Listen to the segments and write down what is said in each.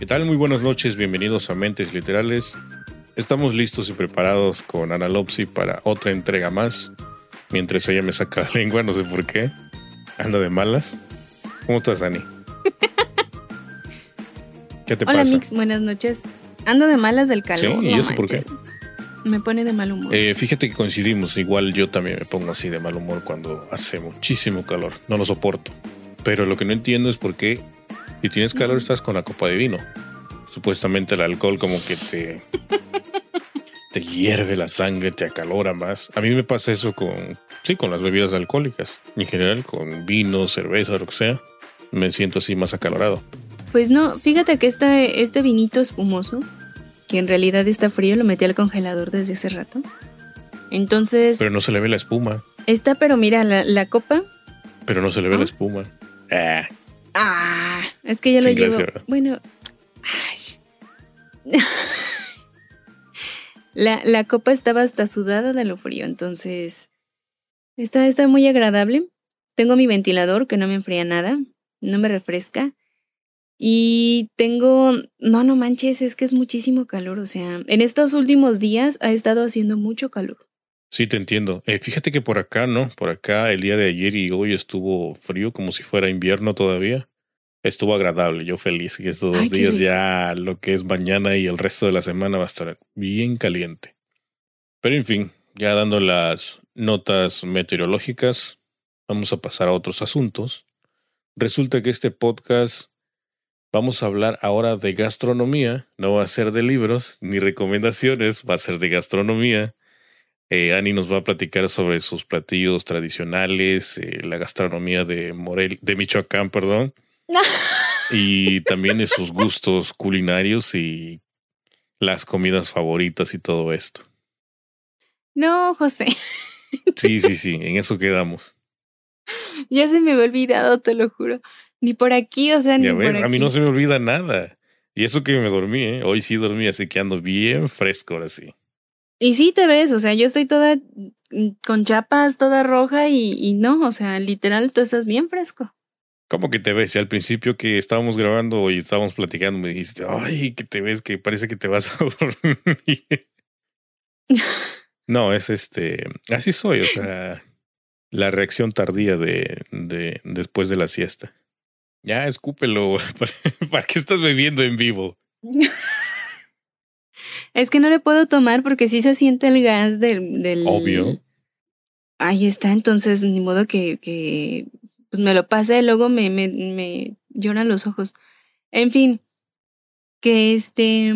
¿Qué tal? Muy buenas noches, bienvenidos a Mentes Literales. Estamos listos y preparados con Analopsy para otra entrega más. Mientras ella me saca la lengua, no sé por qué. Anda de malas. ¿Cómo estás, Ani? ¿Qué te Hola, pasa? Mix, buenas noches. Ando de malas del calor. Sí, ¿y no eso por qué? Me pone de mal humor. Eh, fíjate que coincidimos. Igual yo también me pongo así de mal humor cuando hace muchísimo calor. No lo soporto. Pero lo que no entiendo es por qué, si tienes calor, estás con la copa de vino. Supuestamente el alcohol, como que te. te hierve la sangre, te acalora más. A mí me pasa eso con. Sí, con las bebidas alcohólicas. En general, con vino, cerveza, lo que sea. Me siento así más acalorado. Pues no, fíjate que este, este vinito espumoso, que en realidad está frío, lo metí al congelador desde hace rato. Entonces, Pero no se le ve la espuma. está, pero mira, la, la copa. Pero no se le ve ¿Ah? la espuma. Ah, Ah, es que ya lo llevo. Bueno. ay. la, la copa estaba hasta sudada de lo frío, entonces. Está, está muy agradable. Tengo mi ventilador que no me enfría nada, no me refresca. Y tengo. No, no manches, es que es muchísimo calor. O sea, en estos últimos días ha estado haciendo mucho calor. Sí, te entiendo. Eh, fíjate que por acá, ¿no? Por acá el día de ayer y hoy estuvo frío, como si fuera invierno todavía. Estuvo agradable, yo feliz. Y estos dos Ay, días ya lo que es mañana y el resto de la semana va a estar bien caliente. Pero en fin, ya dando las notas meteorológicas, vamos a pasar a otros asuntos. Resulta que este podcast vamos a hablar ahora de gastronomía. No va a ser de libros ni recomendaciones, va a ser de gastronomía. Eh, Ani nos va a platicar sobre sus platillos tradicionales, eh, la gastronomía de Morel, de Michoacán, perdón, y también de sus gustos culinarios y las comidas favoritas y todo esto. No, José, Sí, sí, sí, en eso quedamos. ya se me había olvidado, te lo juro. Ni por aquí, o sea, ni por aquí. a mí no se me olvida nada. Y eso que me dormí, ¿eh? Hoy sí dormí, así que ando bien fresco ahora sí. Y sí te ves, o sea, yo estoy toda mm, con chapas, toda roja y, y no, o sea, literal, tú estás bien fresco. ¿Cómo que te ves? Si al principio que estábamos grabando y estábamos platicando me dijiste, ay, que te ves, que parece que te vas a dormir. No, es este, así soy, o sea, la reacción tardía de, de después de la siesta. Ya, escúpelo, ¿para, para qué estás bebiendo en vivo? Es que no le puedo tomar porque sí se siente el gas del... del... Obvio. Ahí está, entonces ni modo que, que pues me lo pase y luego me, me, me lloran los ojos. En fin, que este...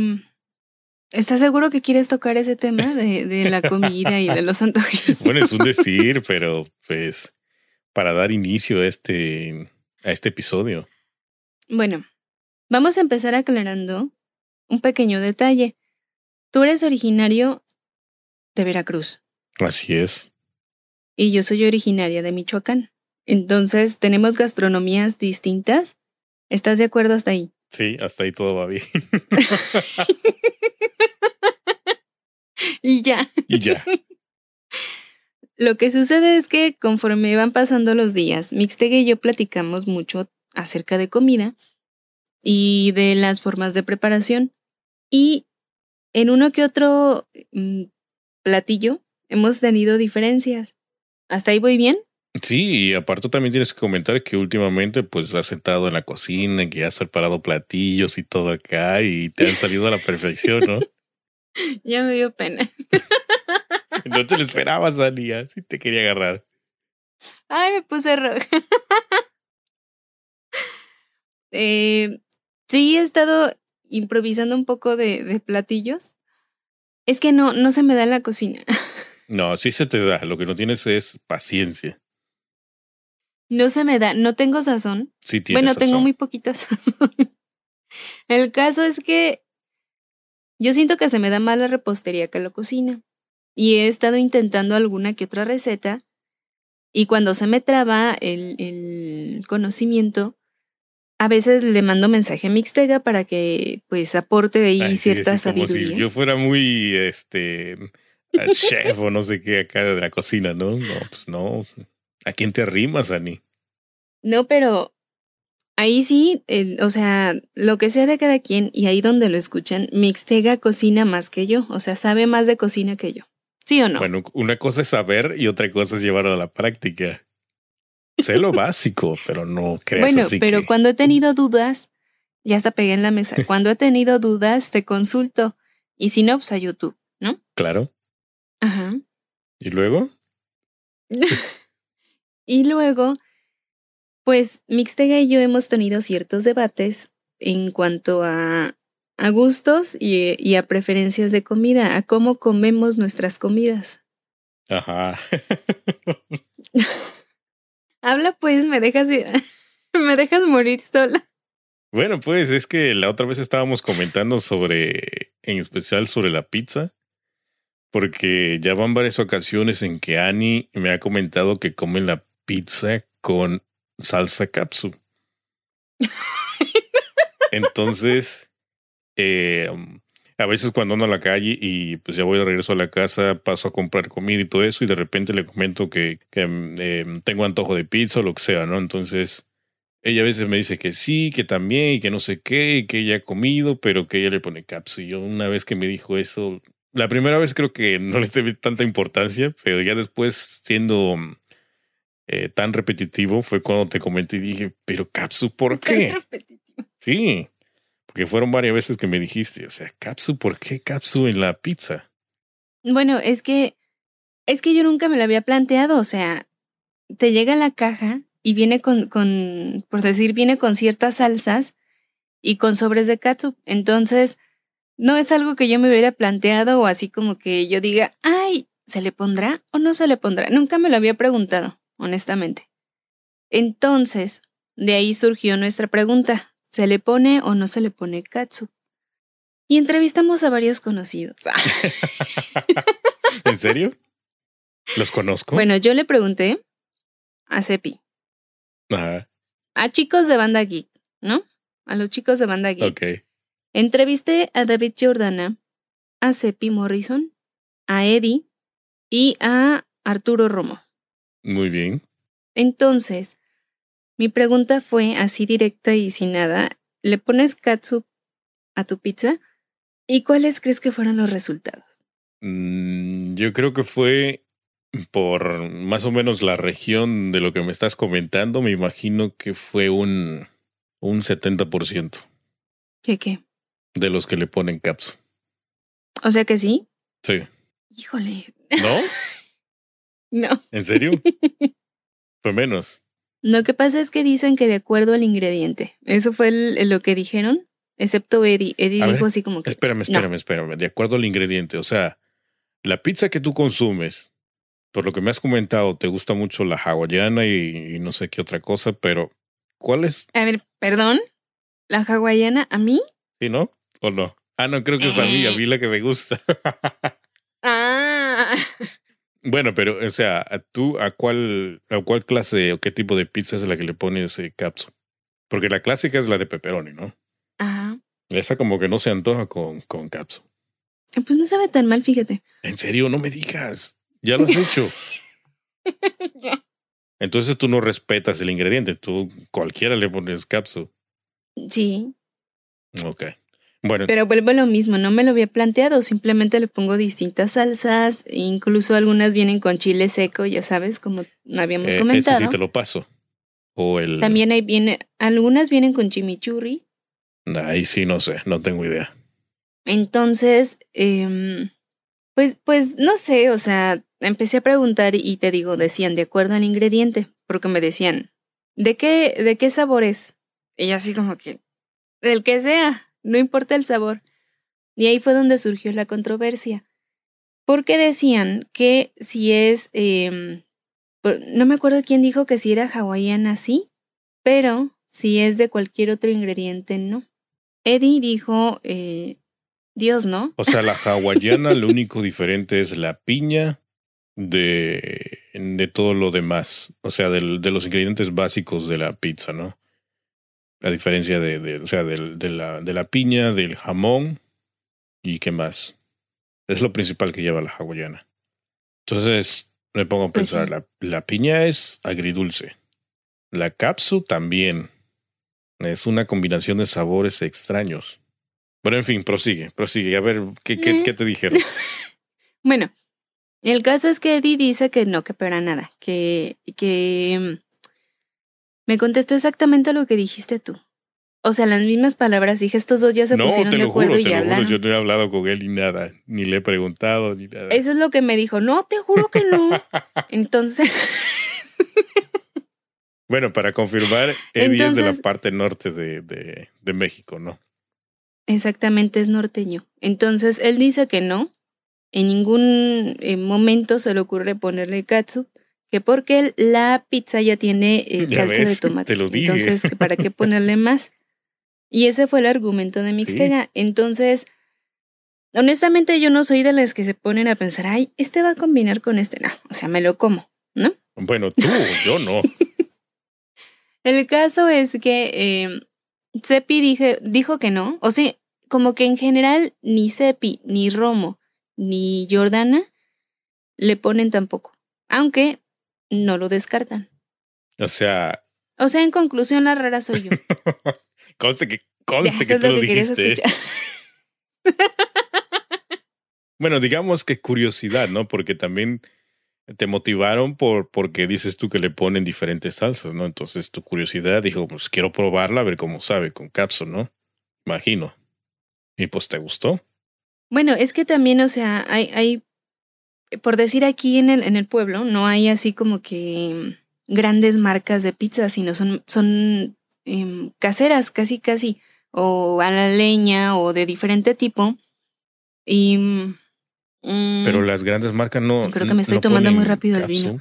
¿Estás seguro que quieres tocar ese tema de, de la comida y de los antojitos? Bueno, es un decir, pero pues para dar inicio a este, a este episodio. Bueno, vamos a empezar aclarando un pequeño detalle. Tú eres originario de Veracruz Así es. y yo soy originaria de Michoacán. Entonces, tenemos gastronomías distintas. ¿Estás de acuerdo hasta ahí? Sí, hasta ahí todo va bien. Y ya. y ya. Lo que sucede es que conforme van pasando los días, Mixtegue y yo platicamos mucho acerca de comida y de las formas de preparación. Y en uno que otro mm, platillo hemos tenido diferencias. ¿Hasta ahí voy bien? Sí, y aparte también tienes que comentar que últimamente pues has sentado en la cocina, que has preparado platillos y todo acá y te han salido a la perfección, ¿no? Ya me dio pena. No te lo esperabas, Ani, así te quería agarrar. Ay, me puse roja. eh, sí, he estado improvisando un poco de, de platillos. Es que no, no se me da la cocina. No, sí se te da, lo que no tienes es paciencia. No se me da, no tengo sazón. Sí tienes bueno, tengo muy poquita sazón. El caso es que yo siento que se me da más la repostería que la cocina. Y he estado intentando alguna que otra receta. Y cuando se me traba el, el conocimiento, a veces le mando mensaje a Mixtega para que pues aporte ahí Ay, sí, cierta sí, como sabiduría. si yo fuera muy este al chef o no sé qué acá de la cocina, ¿no? No, pues no. ¿A quién te arrimas, Ani? No, pero Ahí sí, eh, o sea, lo que sea de cada quien y ahí donde lo escuchan, Mixtega cocina más que yo, o sea, sabe más de cocina que yo. ¿Sí o no? Bueno, una cosa es saber y otra cosa es llevarlo a la práctica. Sé lo básico, pero no creas bueno, así pero que- cuando he tenido dudas, ya hasta pegué en la mesa. Cuando he tenido dudas, te consulto. Y si no, pues a YouTube, ¿no? Claro. Ajá. ¿Y luego? Y luego, pues Mixtega y yo hemos tenido ciertos debates en cuanto a, a gustos y, y a preferencias de comida, a cómo comemos nuestras comidas. Ajá. Habla pues, me dejas, me dejas morir sola. Bueno, pues es que la otra vez estábamos comentando sobre, en especial sobre la pizza, porque ya van varias ocasiones en que Annie me ha comentado que come la pizza con salsa capsu. Entonces, eh, a veces cuando ando a la calle y pues ya voy de regreso a la casa, paso a comprar comida y todo eso y de repente le comento que, que eh, tengo antojo de pizza o lo que sea, ¿no? Entonces, ella a veces me dice que sí, que también, y que no sé qué, y que ella ha comido, pero que ella le pone capsu. Y yo una vez que me dijo eso, la primera vez creo que no le di tanta importancia, pero ya después siendo eh, tan repetitivo fue cuando te comenté y dije, pero capsu, ¿por qué? Sí, porque fueron varias veces que me dijiste, o sea, capsu, ¿por qué capsu en la pizza? Bueno, es que es que yo nunca me lo había planteado, o sea, te llega la caja y viene con, con, por decir, viene con ciertas salsas y con sobres de katsup. Entonces, no es algo que yo me hubiera planteado o así como que yo diga, ay, ¿se le pondrá o no se le pondrá? Nunca me lo había preguntado, honestamente. Entonces, de ahí surgió nuestra pregunta, ¿se le pone o no se le pone katsup? Y entrevistamos a varios conocidos. ¿En serio? ¿Los conozco? Bueno, yo le pregunté a Cepi, Ajá, a chicos de banda geek, ¿no? A los chicos de banda geek. ok. Entrevisté a David Jordana, a Cepi Morrison, a Eddie y a Arturo Romo. Muy bien. Entonces, mi pregunta fue así directa y sin nada. ¿Le pones katsup a tu pizza? ¿Y cuáles crees que fueron los resultados? Mm, yo creo que fue por más o menos la región de lo que me estás comentando. Me imagino que fue un, un 70% ¿Qué qué? de los que le ponen capsu. O sea que sí. Sí. Híjole. ¿No? No. ¿En serio? Fue menos. Lo que pasa es que dicen que de acuerdo al ingrediente. Eso fue el- lo que dijeron, excepto Eddie. Eddie A dijo ver, así como que. Espérame, espérame, espérame. De acuerdo al ingrediente. O sea, la pizza que tú consumes, por lo que me has comentado, te gusta mucho la hawaiana y, y no sé qué otra cosa, pero ¿cuál es? A ver, perdón. La hawaiana, ¿a mí? ¿Sí, no? ¿O no? Ah, no, creo que es a mí, a Eh. mí la que me gusta. Ah. Bueno, pero, o sea, ¿a ¿tú a cuál, a cuál clase o qué tipo de pizza es la que le pones eh, capsu? Porque la clásica es la de pepperoni, ¿no? Ajá. Esa como que no se antoja con, con capsu. Pues no sabe tan mal, fíjate. En serio, no me digas. Ya lo has hecho. Entonces tú no respetas el ingrediente. Tú cualquiera le pones capsu. sí, Ok. Bueno, pero vuelvo a lo mismo. No me lo había planteado. Simplemente le pongo distintas salsas. Incluso algunas vienen con chile seco, ya sabes, como habíamos eh, ese comentado. sí te lo paso. O el... También ahí viene, algunas vienen con chimichurri. Ahí sí, no sé, no tengo idea. Entonces, em, pues, pues no sé, o sea, empecé a preguntar y te digo, decían de acuerdo al ingrediente, porque me decían, ¿de qué, de qué sabor es? Y yo así como que, del que sea, no importa el sabor. Y ahí fue donde surgió la controversia, porque decían que si es, em, no me acuerdo quién dijo que si era hawaiana sí, pero si es de cualquier otro ingrediente no. Eddie dijo, eh, Dios, ¿no? O sea, la hawaiana lo único diferente es la piña de, de todo lo demás. O sea, del- de los ingredientes básicos de la pizza, ¿no? A diferencia de, de- o sea, de, la, de la piña, del jamón y qué más. Es lo principal que lleva la hawaiana. Entonces me pongo a Pues pensar, sí. la, la piña es agridulce. La capsu también. Es una combinación de sabores extraños. Pero en fin, prosigue, prosigue. A ver, ¿qué, qué, qué te dijeron? Bueno, el caso es que Eddie dice que no, que para nada, que, que mm, me contestó exactamente lo que dijiste tú. O sea, las mismas palabras, dije, estos dos ya se no, pusieron te de lo acuerdo juro, y te ya lo juro. Yo no he hablado con él ni nada, ni le he preguntado ni nada. Eso es lo que me dijo, no, te juro que no. Entonces, Bueno, para confirmar, Eddie es de la parte norte de, de, de México, ¿no? exactamente es norteño. Entonces, él dice que no, en ningún eh, momento se le ocurre ponerle katsu, que porque la pizza ya tiene eh, Ya salsa de tomate. te lo dije. Entonces, ¿para qué ponerle más? Y ese fue el argumento de Mixtega. Entonces, honestamente, yo no soy de las que se ponen a pensar, ay, este va a combinar con este. No, o sea, me lo como, ¿no? Bueno, tú, yo no. El caso es que eh, Cepi dije, dijo que no. O sea, como que en general ni Cepi, ni Romo, ni Jordana le ponen tampoco. Aunque no lo descartan. O sea, O sea, en conclusión, la rara soy yo. conste que, conste tú lo que dijiste. Bueno, digamos que curiosidad, ¿no? Porque también te motivaron por porque dices tú que le ponen diferentes salsas, ¿no? Entonces tu curiosidad dijo, pues quiero probarla, a ver cómo sabe con capsu, ¿no? Imagino. Y pues te gustó. Bueno, es que también, o sea, hay, hay, por decir aquí en el, en el pueblo, no hay así como que mm, grandes marcas de pizza, sino son, son em, caseras, casi, casi, o a la leña o de diferente tipo. Y. mm, Pero las grandes marcas no. Creo que me estoy no tomando muy rápido el vino.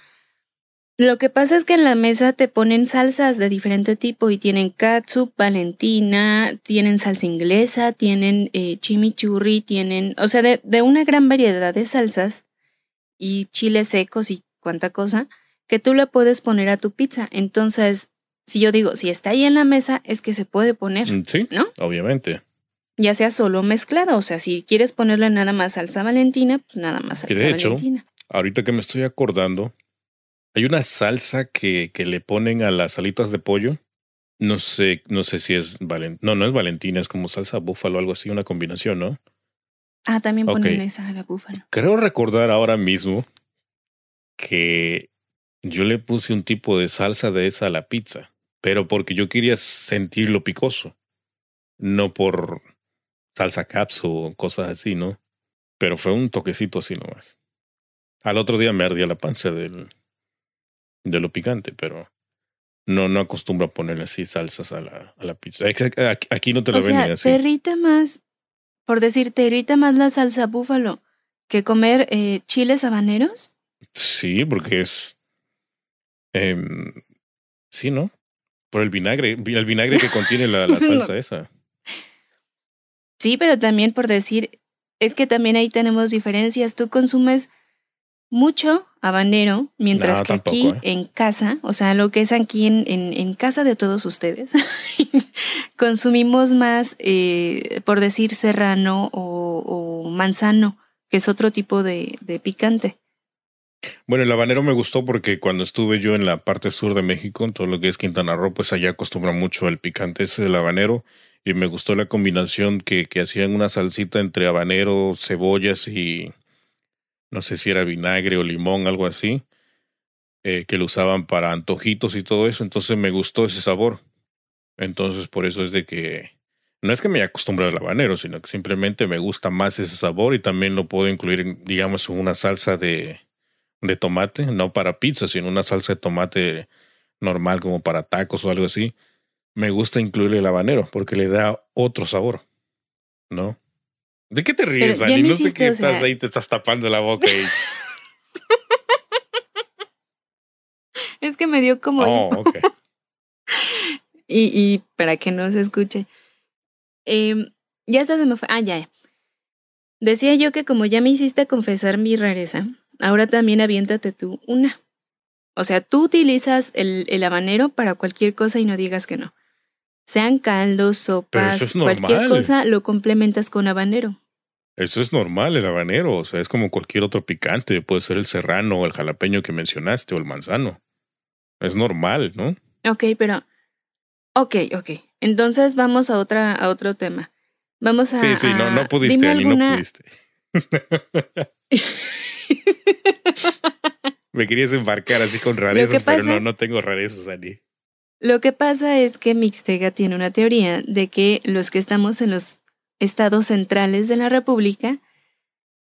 Lo que pasa es que en la mesa te ponen salsas de diferente tipo y tienen katsup, valentina, tienen salsa inglesa, tienen eh, chimichurri, tienen, o sea, de, de una gran variedad de salsas y chiles secos y cuánta cosa que tú le puedes poner a tu pizza. Entonces, si yo digo, si está ahí en la mesa, es que se puede poner, Mm, Sí, ¿no? obviamente. Ya sea solo mezclado, o sea, si quieres ponerle nada más salsa valentina, pues nada más Que salsa de hecho, valentina. Ahorita que me estoy acordando, hay una salsa que, que le ponen a las alitas de pollo. No sé, no sé si es Valentina. No, no es Valentina, es como salsa búfalo, algo así, una combinación, ¿no? Ah, también ponen esa a la búfala. Creo recordar ahora mismo que yo le puse un tipo de salsa de esa a la pizza, pero porque yo quería sentirlo picoso, no por salsa capsu o cosas así, ¿no? Pero fue un toquecito así nomás. Al otro día me ardía la panza del, de lo picante, pero no, no acostumbro a ponerle así salsas a la, a la pizza. Aquí- no te la O sea, venden así. te irrita más, por decir, te irrita más la salsa búfalo que comer eh, chiles habaneros. Sí, porque es. em, sí, ¿no? Por el vinagre, el vinagre que contiene la, la salsa esa. Sí, pero también por decir, es que también ahí tenemos diferencias. Tú consumes mucho habanero, mientras No, que tampoco, aquí ¿eh? en casa, o sea, lo que es aquí en, en, en casa de todos ustedes, consumimos más, eh, por decir, serrano o, o manzano, que es otro tipo de, de picante. Bueno, el habanero me gustó porque cuando estuve yo en la parte sur de México, en todo lo que es Quintana Roo, pues allá acostumbra mucho el picante ese del habanero. Y me gustó la combinación que, que hacían una salsita entre habanero, cebollas y no sé si era vinagre o limón, algo así, eh, que lo usaban para antojitos y todo eso. Entonces me gustó ese sabor. Entonces por eso es de que no es que me haya acostumbrado al habanero, sino que simplemente me gusta más ese sabor y también lo puedo incluir, digamos, en una salsa de, de tomate, no para pizza, sino una salsa de tomate normal como para tacos o algo así. Me gusta incluir el habanero porque le da otro sabor, ¿no? ¿De qué te ríes, Pero ya Ani? me No sé qué estás sea- ahí, te estás tapando la boca y... Es que me dio como... Oh, ok. Y, y para que no se escuche. Em, ya hasta se me fue. Ah, ya, ya. Decía yo que como ya me hiciste confesar mi rareza, ahora también aviéntate tú una. O sea, tú utilizas el, el habanero para cualquier cosa y no digas que no. Sean caldos, sopas, es cualquier cosa lo complementas con habanero. Eso es normal, el habanero. O sea, es como cualquier otro picante. Puede ser el serrano o el jalapeño que mencionaste o el manzano. Es normal, ¿no? Ok, pero... Ok, ok. Entonces vamos a otra, a otro tema. Vamos a. Sí, sí, no, no pudiste, Ani, alguna- no pudiste. Me querías embarcar así con rarezas, pero no, no tengo rarezas, Ani. Lo que pasa es que Mixtega tiene una teoría de que los que estamos en los estados centrales de la República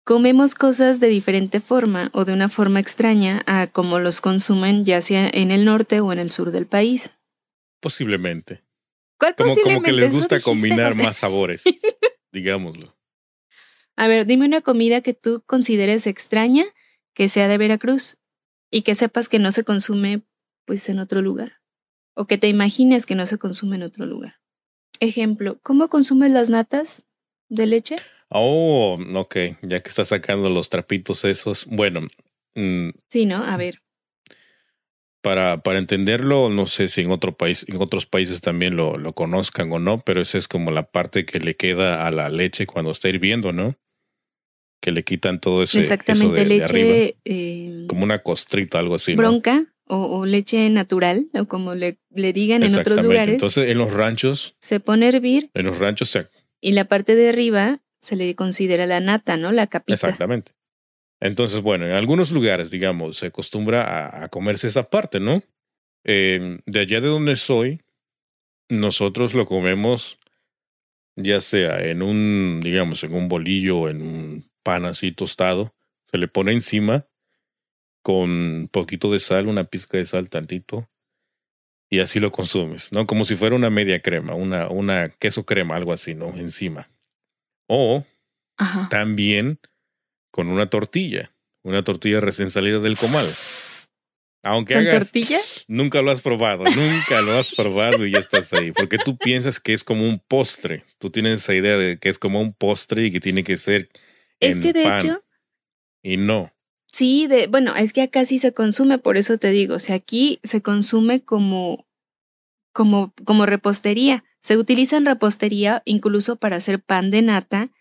comemos cosas de diferente forma o de una forma extraña a como los consumen ya sea en el norte o en el sur del país. Posiblemente. ¿Cuál Como, como que les gusta combinar José. más sabores, digámoslo. A ver, dime una comida que tú consideres extraña que sea de Veracruz y que sepas que no se consume pues en otro lugar o que te imagines que no se consume en otro lugar. Ejemplo, ¿cómo consumes las natas de leche? Oh, ok, ya que estás sacando los trapitos esos. Bueno, mm, Sí, ¿no? A ver. para, para entenderlo, no sé si en otro país, en otros países también lo, lo conozcan o no, pero esa es como la parte que le queda a la leche cuando está hirviendo, ¿no? Que le quitan todo ese eso Exactamente, de, de arriba. leche eh, Como una costrita, algo así, ¿no? O, o leche natural, o como le, le digan en otros lugares, Entonces, en los ranchos, se pone a hervir en los ranchos se y la parte de arriba se le considera la nata, ¿no? La capita. Exactamente. Entonces, bueno, en algunos lugares, digamos, se acostumbra a, a comerse esa parte, ¿no? Eh, de allá de donde soy, nosotros lo comemos ya sea en un, digamos, en un bolillo o en un pan así tostado, se le pone encima con un poquito de sal, una pizca de sal, tantito, y así lo consumes, ¿no? Como si fuera una media crema, una, una queso crema, algo así, ¿no? Encima. O Ajá. también con una tortilla, una tortilla recién salida del comal. Aunque ¿Con hagas, tortilla? nunca lo has probado, nunca lo has probado y ya estás ahí, porque tú piensas que es como un postre, tú tienes esa idea de que es como un postre y que tiene que ser Es en que de pan, hecho, y no. Sí, de, bueno, es que acá sí se consume, por eso te digo, o sea, aquí se consume como, como, como repostería. Se utiliza en repostería incluso para hacer pan de nata,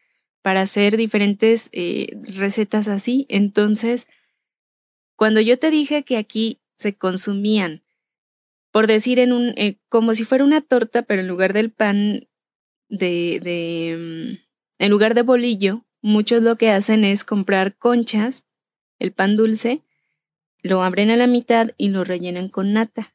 para hacer diferentes eh, recetas así. Entonces, cuando yo te dije que aquí se consumían, por decir en un, eh, como si fuera una torta, pero en lugar del pan de, de, mm, en lugar de bolillo, muchos lo que hacen es comprar conchas, el pan dulce, lo abren a la mitad y lo rellenan con nata.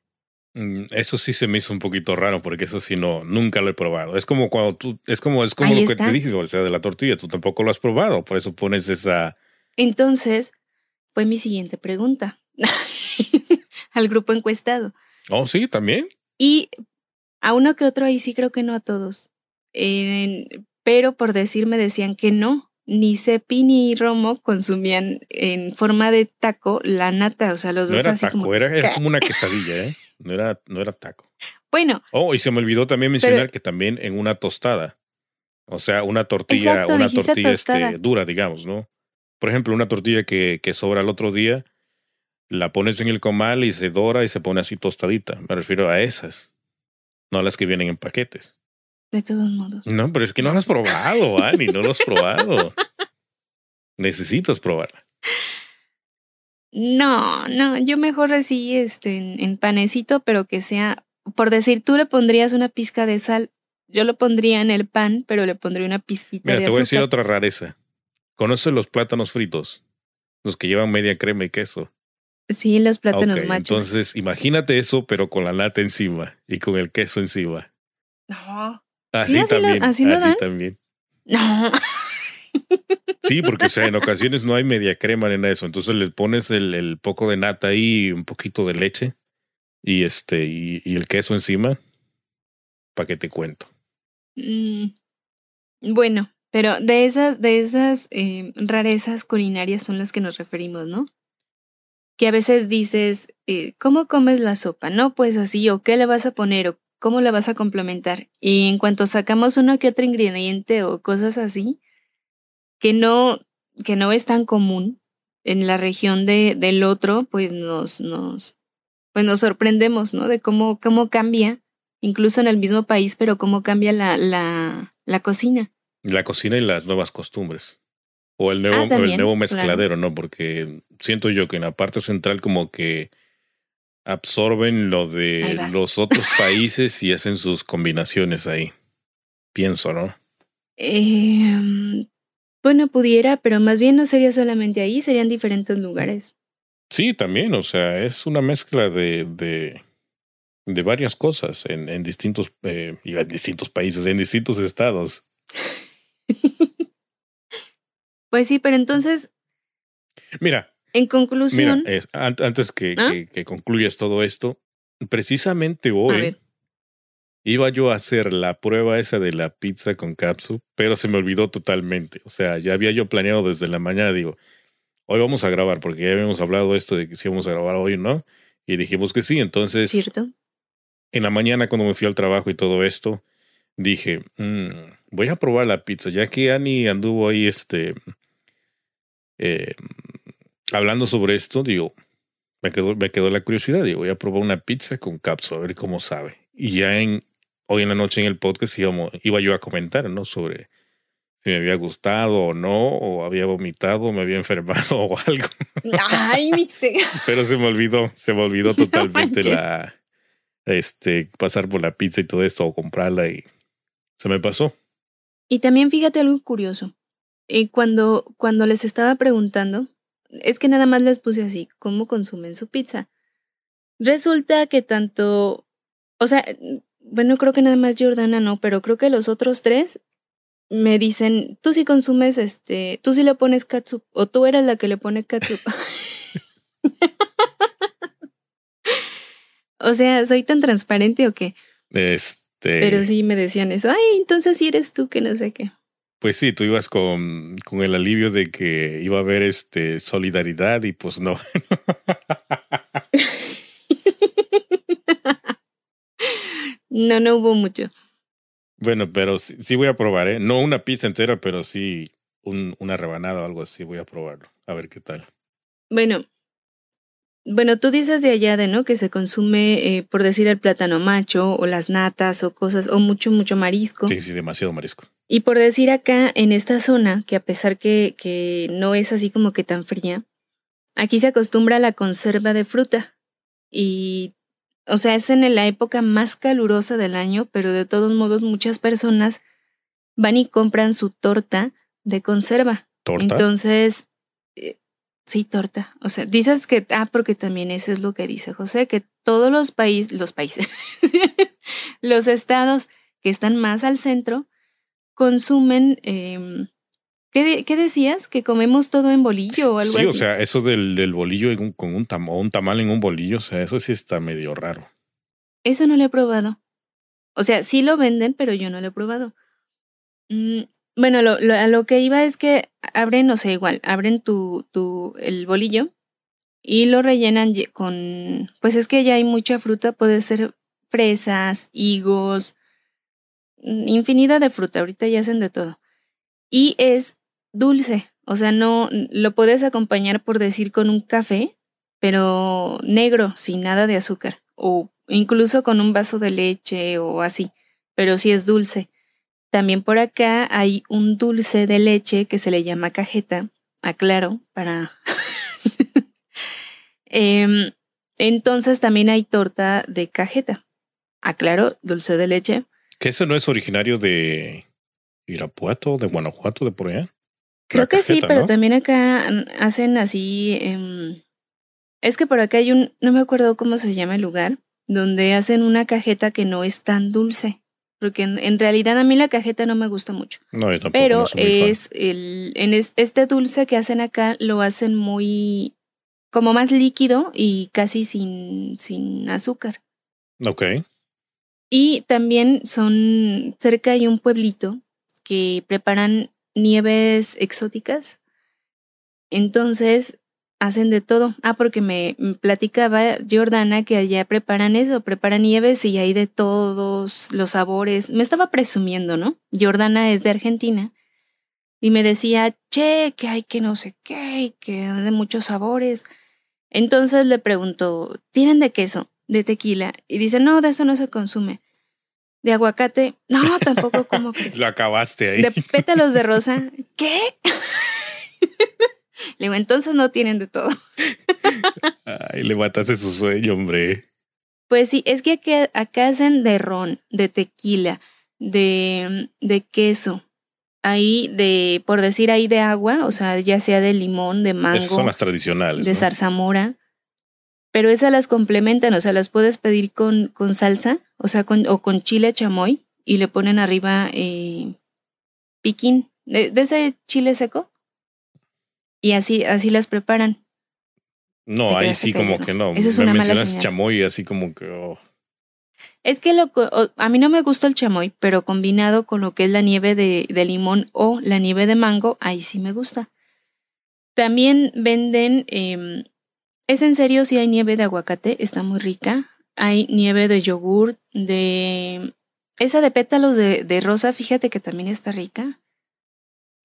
Mm, Eso sí se me hizo un poquito raro porque eso sí no, nunca lo he probado. Es como cuando tú, es como, es como Ahí lo que te dije, o sea, de la tortilla, tú tampoco lo has probado, por eso pones esa, Entonces, fue mi siguiente pregunta al grupo encuestado. oh sí, también. Y a uno que otro ahí sí creo que no a todos. Pero por decirme decían que no. Ni Cepi ni Romo consumían en forma de taco la nata. O sea, los No dos era así taco, como. era, como una quesadilla, ¿eh? No era, no era taco. Bueno, Oh, y se me olvidó también mencionar Pero- que también en una tostada. O sea, una tortilla, Exacto, una tortilla este, dura, digamos, ¿no? Por ejemplo, una tortilla que, que sobra el otro día, la pones en el comal y se dora y se pone así tostadita. Me refiero a esas, no a las que vienen en paquetes. De todos modos. No, pero es que no lo has probado, Ani, no lo has probado. Necesitas probarla. No, no, yo mejor así, este, en, en panecito, pero que sea, por decir, tú le pondrías una pizca de sal, yo lo pondría en el pan, pero le pondría una pizquita Mira, de te voy a decir otra rareza. ¿Conoces los plátanos fritos? Los que llevan media crema y queso. Sí, los plátanos machos. Entonces, imagínate eso, pero con la nata encima y con el queso encima. No, Así así lo- también. así lo dan? también. no. Sí, porque o sea, en ocasiones no hay media crema en eso. Entonces les pones el, el poco de nata ahí, un poquito de leche y este y, y el queso encima. ¿Para qué te cuento? Mm, Bueno, pero de esas, de esas eh, rarezas culinarias son las que nos referimos, ¿no? Que a veces dices, eh, ¿cómo comes la sopa? No, pues así, o qué le vas a poner, o cómo la vas a complementar. Y en cuanto sacamos uno que otro ingrediente o cosas así, que no, que no es tan común en la región de, del otro, pues nos, nos, pues nos sorprendemos, ¿no? De cómo, cómo cambia, incluso en el mismo país, pero cómo cambia la, la, la cocina. La cocina y las nuevas costumbres. O el nuevo, Ah, o el nuevo claro. mezcladero, ¿no? Porque siento yo que en la parte central como que absorben lo de los otros países y hacen sus combinaciones ahí. Pienso, ¿no? Em, bueno, pudiera, pero más bien no sería solamente ahí, serían diferentes lugares. Sí, también, o sea, es una mezcla de, de, de varias cosas en, en distintos, eh, en distintos países, en distintos estados. Pues sí, pero entonces, Mira, en mira, conclusión, es, an- antes que, ¿Ah? que, que concluyas todo esto, precisamente hoy iba yo a hacer la prueba esa de la pizza con capsu, pero se me olvidó totalmente. O sea, ya había yo planeado desde la mañana, digo, hoy vamos a grabar, porque ya habíamos hablado esto de que si íbamos a grabar hoy o no, y dijimos que sí. Entonces, ¿cierto? en la mañana cuando me fui al trabajo y todo esto, dije, "Mm, voy a probar la pizza, ya que Annie anduvo ahí este, eh, hablando sobre esto, digo, me quedó, me quedó la curiosidad, digo, voy a probar una pizza con cápsula, a ver cómo sabe. Y ya en, hoy en la noche en el podcast íbamos, iba yo a comentar, ¿no? Sobre si me había gustado o no, o había vomitado, o me había enfermado o algo. Ay, viste. Pero se me olvidó, se me olvidó totalmente la este pasar por la pizza y todo esto o comprarla y se me pasó. Y también fíjate algo curioso. Eh, cuando, cuando les estaba preguntando, es que nada más les puse así, ¿cómo consumen su pizza? Resulta que tanto, o sea, bueno, creo que nada más Jordana no, pero creo que los otros tres me dicen, tú sí consumes este, tú sí le pones catsup, o tú eras la que le pone catsup. o sea, ¿soy tan transparente o qué? Este, Pero sí me decían eso, ay, entonces sí eres tú que no sé qué. Pues sí, tú ibas con, con el alivio de que iba a haber este solidaridad y pues no. No, no hubo mucho. bueno, pero sí, sí voy a probar, ¿eh? No una pizza entera, pero sí un, una rebanada o algo así, voy a probarlo. A ver qué tal. Bueno, bueno, tú dices de allá de no que se consume, eh, por decir el plátano macho o las natas o cosas o mucho mucho marisco. Sí, sí, demasiado marisco. Y por decir acá en esta zona que a pesar que que no es así como que tan fría, aquí se acostumbra a la conserva de fruta y o sea es en la época más calurosa del año, pero de todos modos muchas personas van y compran su torta de conserva. ¿Torta? Entonces, eh, sí, torta. O sea, dices que, ah, porque también eso es lo que dice José, que todos los países, los países, los estados que están más al centro consumen, em, ¿qué, de- qué decías? ¿Que comemos todo en bolillo o algo sí, así? o sea, eso del, del bolillo en un- con un, tam o un tamal en un bolillo, o sea, eso sí está medio raro. Eso no lo he probado. O sea, sí lo venden, pero yo no lo he probado. Mm, bueno, lo, lo- a lo que iba es que abren, o sea, igual, abren tu, tu, el bolillo y lo rellenan con, pues es que ya hay mucha fruta, puede ser fresas, higos, infinidad de fruta, ahorita ya hacen de todo. Y es dulce, o sea, no, lo puedes acompañar por decir con un café, pero negro, sin nada de azúcar, o incluso con un vaso de leche o así, pero sí es dulce. También por acá hay un dulce de leche que se le llama cajeta, aclaro, para... Em, entonces también hay torta de cajeta, aclaro, dulce de leche. Que ese no es originario de Irapuato, de Guanajuato, de por allá. Creo La que sí, pero ¿no? también acá hacen así. em, es que por acá hay un, no me acuerdo cómo se llama el lugar, donde hacen una cajeta que no es tan dulce. Porque en, en realidad a mí la cajeta no me gusta mucho. No, yo tampoco Pero no es el, en es- este dulce que hacen acá lo hacen muy como más líquido y casi sin, sin azúcar. Ok. Y también son, cerca hay un pueblito que preparan nieves exóticas. Entonces, hacen de todo. Ah, porque me, platicaba Jordana que allá preparan eso, preparan nieves y hay de todos los sabores. Me estaba presumiendo, ¿no? Jordana es de Argentina. Y me decía, che, que hay que no sé qué, que de muchos sabores. Entonces le pregunto, ¿tienen de queso? ¿De tequila? Y dice, no, de eso no se consume. ¿De aguacate? No, tampoco como que. Lo acabaste ahí. ¿De pétalos de rosa? ¿Qué? Le digo, entonces no tienen de todo. Ay, le mataste su sueño, hombre. Pues sí, es que acá, acá hacen de ron, de tequila, de, de queso. Ahí de, por decir ahí de agua, o sea, ya sea de limón, de mango. Esas son las tradicionales. de ¿no? zarzamora. Pero esas las complementan, o sea, las puedes pedir con, con salsa, o sea, con, o con chile chamoy, y le ponen arriba eh, piquín, de, de ese chile seco. Y así, así las preparan. No, ahí sí como que no. Esa es Me una mala mencionas señal. chamoy así como que... oh. Es que lo, a mí no me gusta el chamoy, pero combinado con lo que es la nieve de, de limón o la nieve de mango, ahí sí me gusta. También venden, em, es en serio si hay nieve de aguacate, está muy rica. Hay nieve de yogur, de... Esa de pétalos de, de rosa, fíjate que también está rica.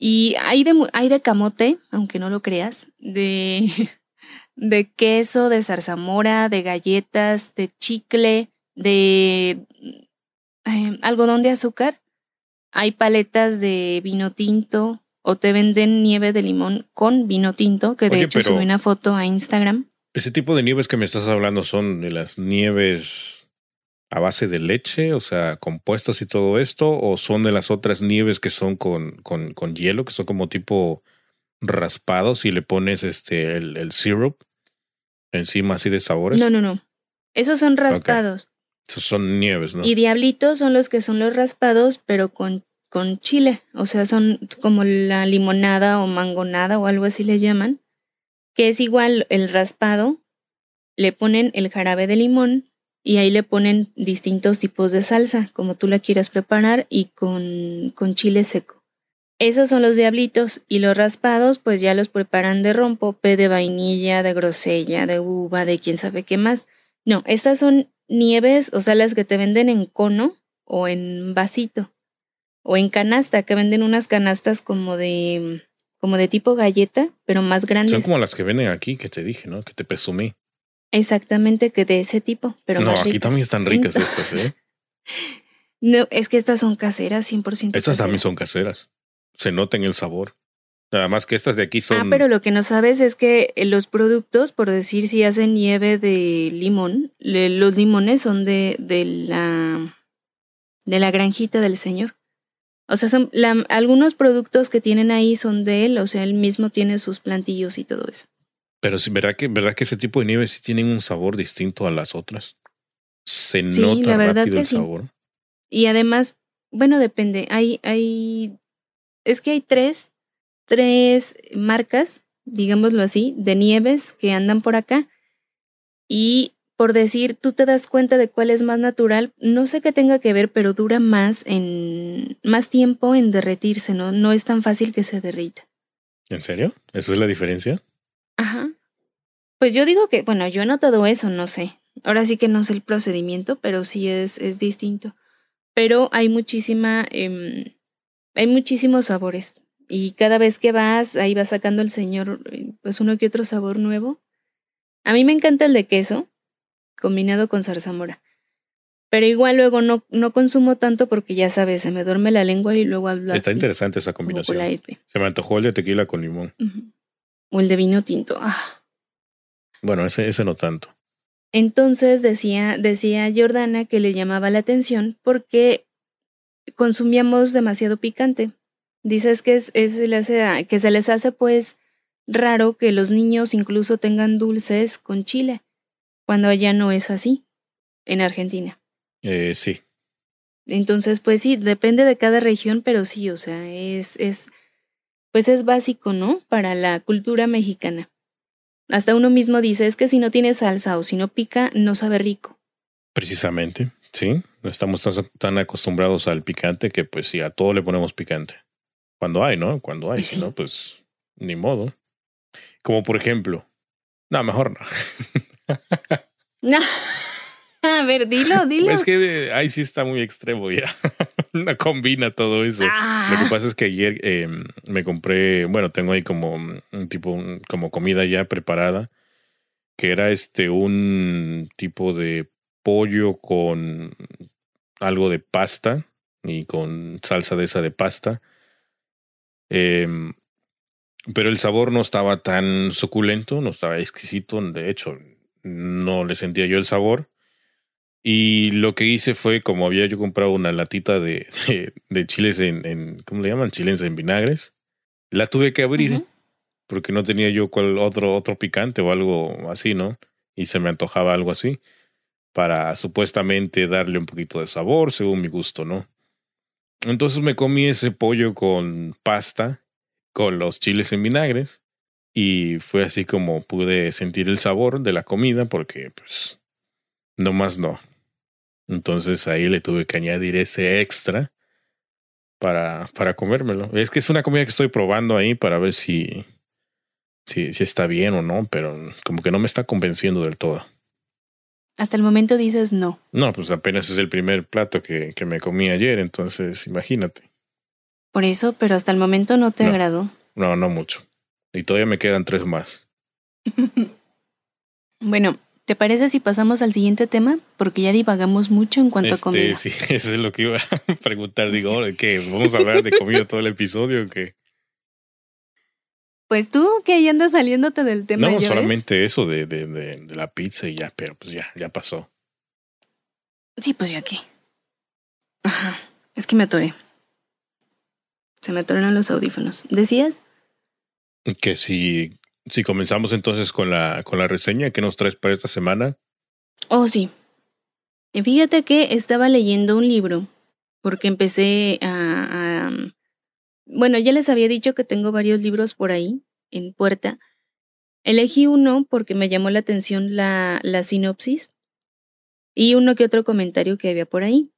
Y hay de, hay de camote, aunque no lo creas, de, de queso, de zarzamora, de galletas, de chicle, de eh, algodón de azúcar. Hay paletas de vino tinto o te venden nieve de limón con vino tinto, que de Oye, hecho subí una foto a Instagram. Ese tipo de nieves que me estás hablando son de las nieves a base de leche, o sea, compuestas y todo esto, o son de las otras nieves que son con, con, con hielo, que son como tipo raspados y le pones este el, el syrup encima así de sabores. No, no, no. Esos son raspados. Esos son nieves, ¿no? Y diablitos son los que son los raspados, pero con, con chile. O sea, son como la limonada o mangonada o algo así le llaman. Que es igual el raspado. Le ponen el jarabe de limón y ahí le ponen distintos tipos de salsa, como tú la quieras preparar, y con, con chile seco. Esos son los diablitos. Y los raspados, pues ya los preparan de rompope, de vainilla, de grosella, de uva, de quién sabe qué más. No, estas son nieves, o sea, las que te venden en cono o en vasito o en canasta, que venden unas canastas como de como de tipo galleta, pero más grandes. Son como las que venden aquí, que te dije, ¿no? Que te presumí. Exactamente, que de ese tipo, pero no, más aquí ricas. también están ricas estas, ¿eh? No, es que estas son caseras, 100% Estas también son caseras. Se nota en el sabor. Nada más que estas de aquí son. Ah, pero lo que no sabes es que eh, los productos, por decir si hacen nieve de limón, le- los limones son de, de la de la granjita del señor. O sea, son la- algunos productos que tienen ahí son de él, o sea, él mismo tiene sus plantillos y todo eso. Pero sí, ¿verdad que, ¿verdad que ese tipo de nieves sí tienen un sabor distinto a las otras? Se Sí, nota la verdad rápido que el sí. sabor. Y además, bueno, depende. Hay, hay, es que hay tres, tres marcas, digámoslo así, de nieves que andan por acá. Y por decir, tú te das cuenta de cuál es más natural. No sé qué tenga que ver, pero dura más en, más tiempo en derretirse, ¿no? No es tan fácil que se derrita. ¿En serio? ¿Esa es la diferencia? Ajá. Pues yo digo que, bueno, yo he notado eso, no sé. Ahora sí que no sé el procedimiento, pero sí es, es distinto. Pero hay muchísima, em, hay muchísimos sabores. Y cada vez que vas, ahí va sacando el señor, pues uno que otro sabor nuevo. A mí me encanta el de queso, combinado con zarzamora. Pero igual luego no, no consumo tanto porque ya sabes, se me duerme la lengua y luego hablo Está interesante esa combinación. Se me antojó el de tequila con limón. O el de vino tinto. Ah. Bueno, ese, ese no tanto. Entonces decía, decía Jordana que le llamaba la atención porque consumíamos demasiado picante. Dices que, es, es- que se les hace pues raro que los niños incluso tengan dulces con chile, cuando allá no es así, en Argentina. Eh, sí. Entonces, pues sí, depende de cada región, pero sí, o sea, es, es, pues es básico, ¿no? Para la cultura mexicana. Hasta uno mismo dice, es que si no tiene salsa o si no pica, no sabe rico. Precisamente. Sí. No estamos tan, tan acostumbrados al picante que, pues sí, a todo le ponemos picante. Cuando hay, ¿no? Cuando hay. Pues Si sí. no, pues ni modo. Como por ejemplo. No, mejor no. No. A ver, dilo, dilo. Es que eh, ahí sí está muy extremo ya. no combina todo eso. Lo que Ah, pasa es que ayer eh, me compré, bueno, tengo ahí como un tipo, como comida ya preparada, que era este un tipo de pollo con algo de pasta y con salsa de esa de pasta. Em, pero el sabor no estaba tan suculento, no estaba exquisito. De hecho, no le sentía yo el sabor. Y lo que hice fue, como había yo comprado una latita de, de, chiles en, en, ¿cómo le llaman? Chiles en vinagres. La tuve que abrir porque no tenía yo cual otro, otro picante o algo así, ¿no? Y se me antojaba algo así para supuestamente darle un poquito de sabor según mi gusto, ¿no? Entonces me comí ese pollo con pasta, con los chiles en vinagres y fue así como pude sentir el sabor de la comida porque pues no más no. Entonces ahí le tuve que añadir ese extra para, para comérmelo. Es que es una comida que estoy probando ahí para ver si, si, si está bien o no, pero como que no me está convenciendo del todo. Hasta el momento dices no. No, pues apenas es el primer plato que, que me comí ayer, entonces imagínate. Por eso, pero hasta el momento no te agradó. No, no mucho. Y todavía me quedan tres más. bueno, ¿te parece si pasamos al siguiente tema? Porque ya divagamos mucho en cuanto a este, comida. Sí, eso es lo que iba a preguntar. Digo, ¿qué? ¿Vamos a hablar de comida todo el episodio o qué? Pues tú que ahí andas saliéndote del tema. No, solamente eso de, de, de, la pizza y ya, pero pues ya, ya pasó. Sí, pues ya aquí. Ajá, es que me atoré. Se me atoraron los audífonos. ¿Decías? Que si, si comenzamos entonces con la, con la reseña, ¿qué nos traes para esta semana? Oh, sí. Fíjate que estaba leyendo un libro porque empecé a bueno, ya les había dicho que tengo varios libros por ahí, en puerta. Elegí uno porque me llamó la atención la, la sinopsis y uno que otro comentario que había por ahí.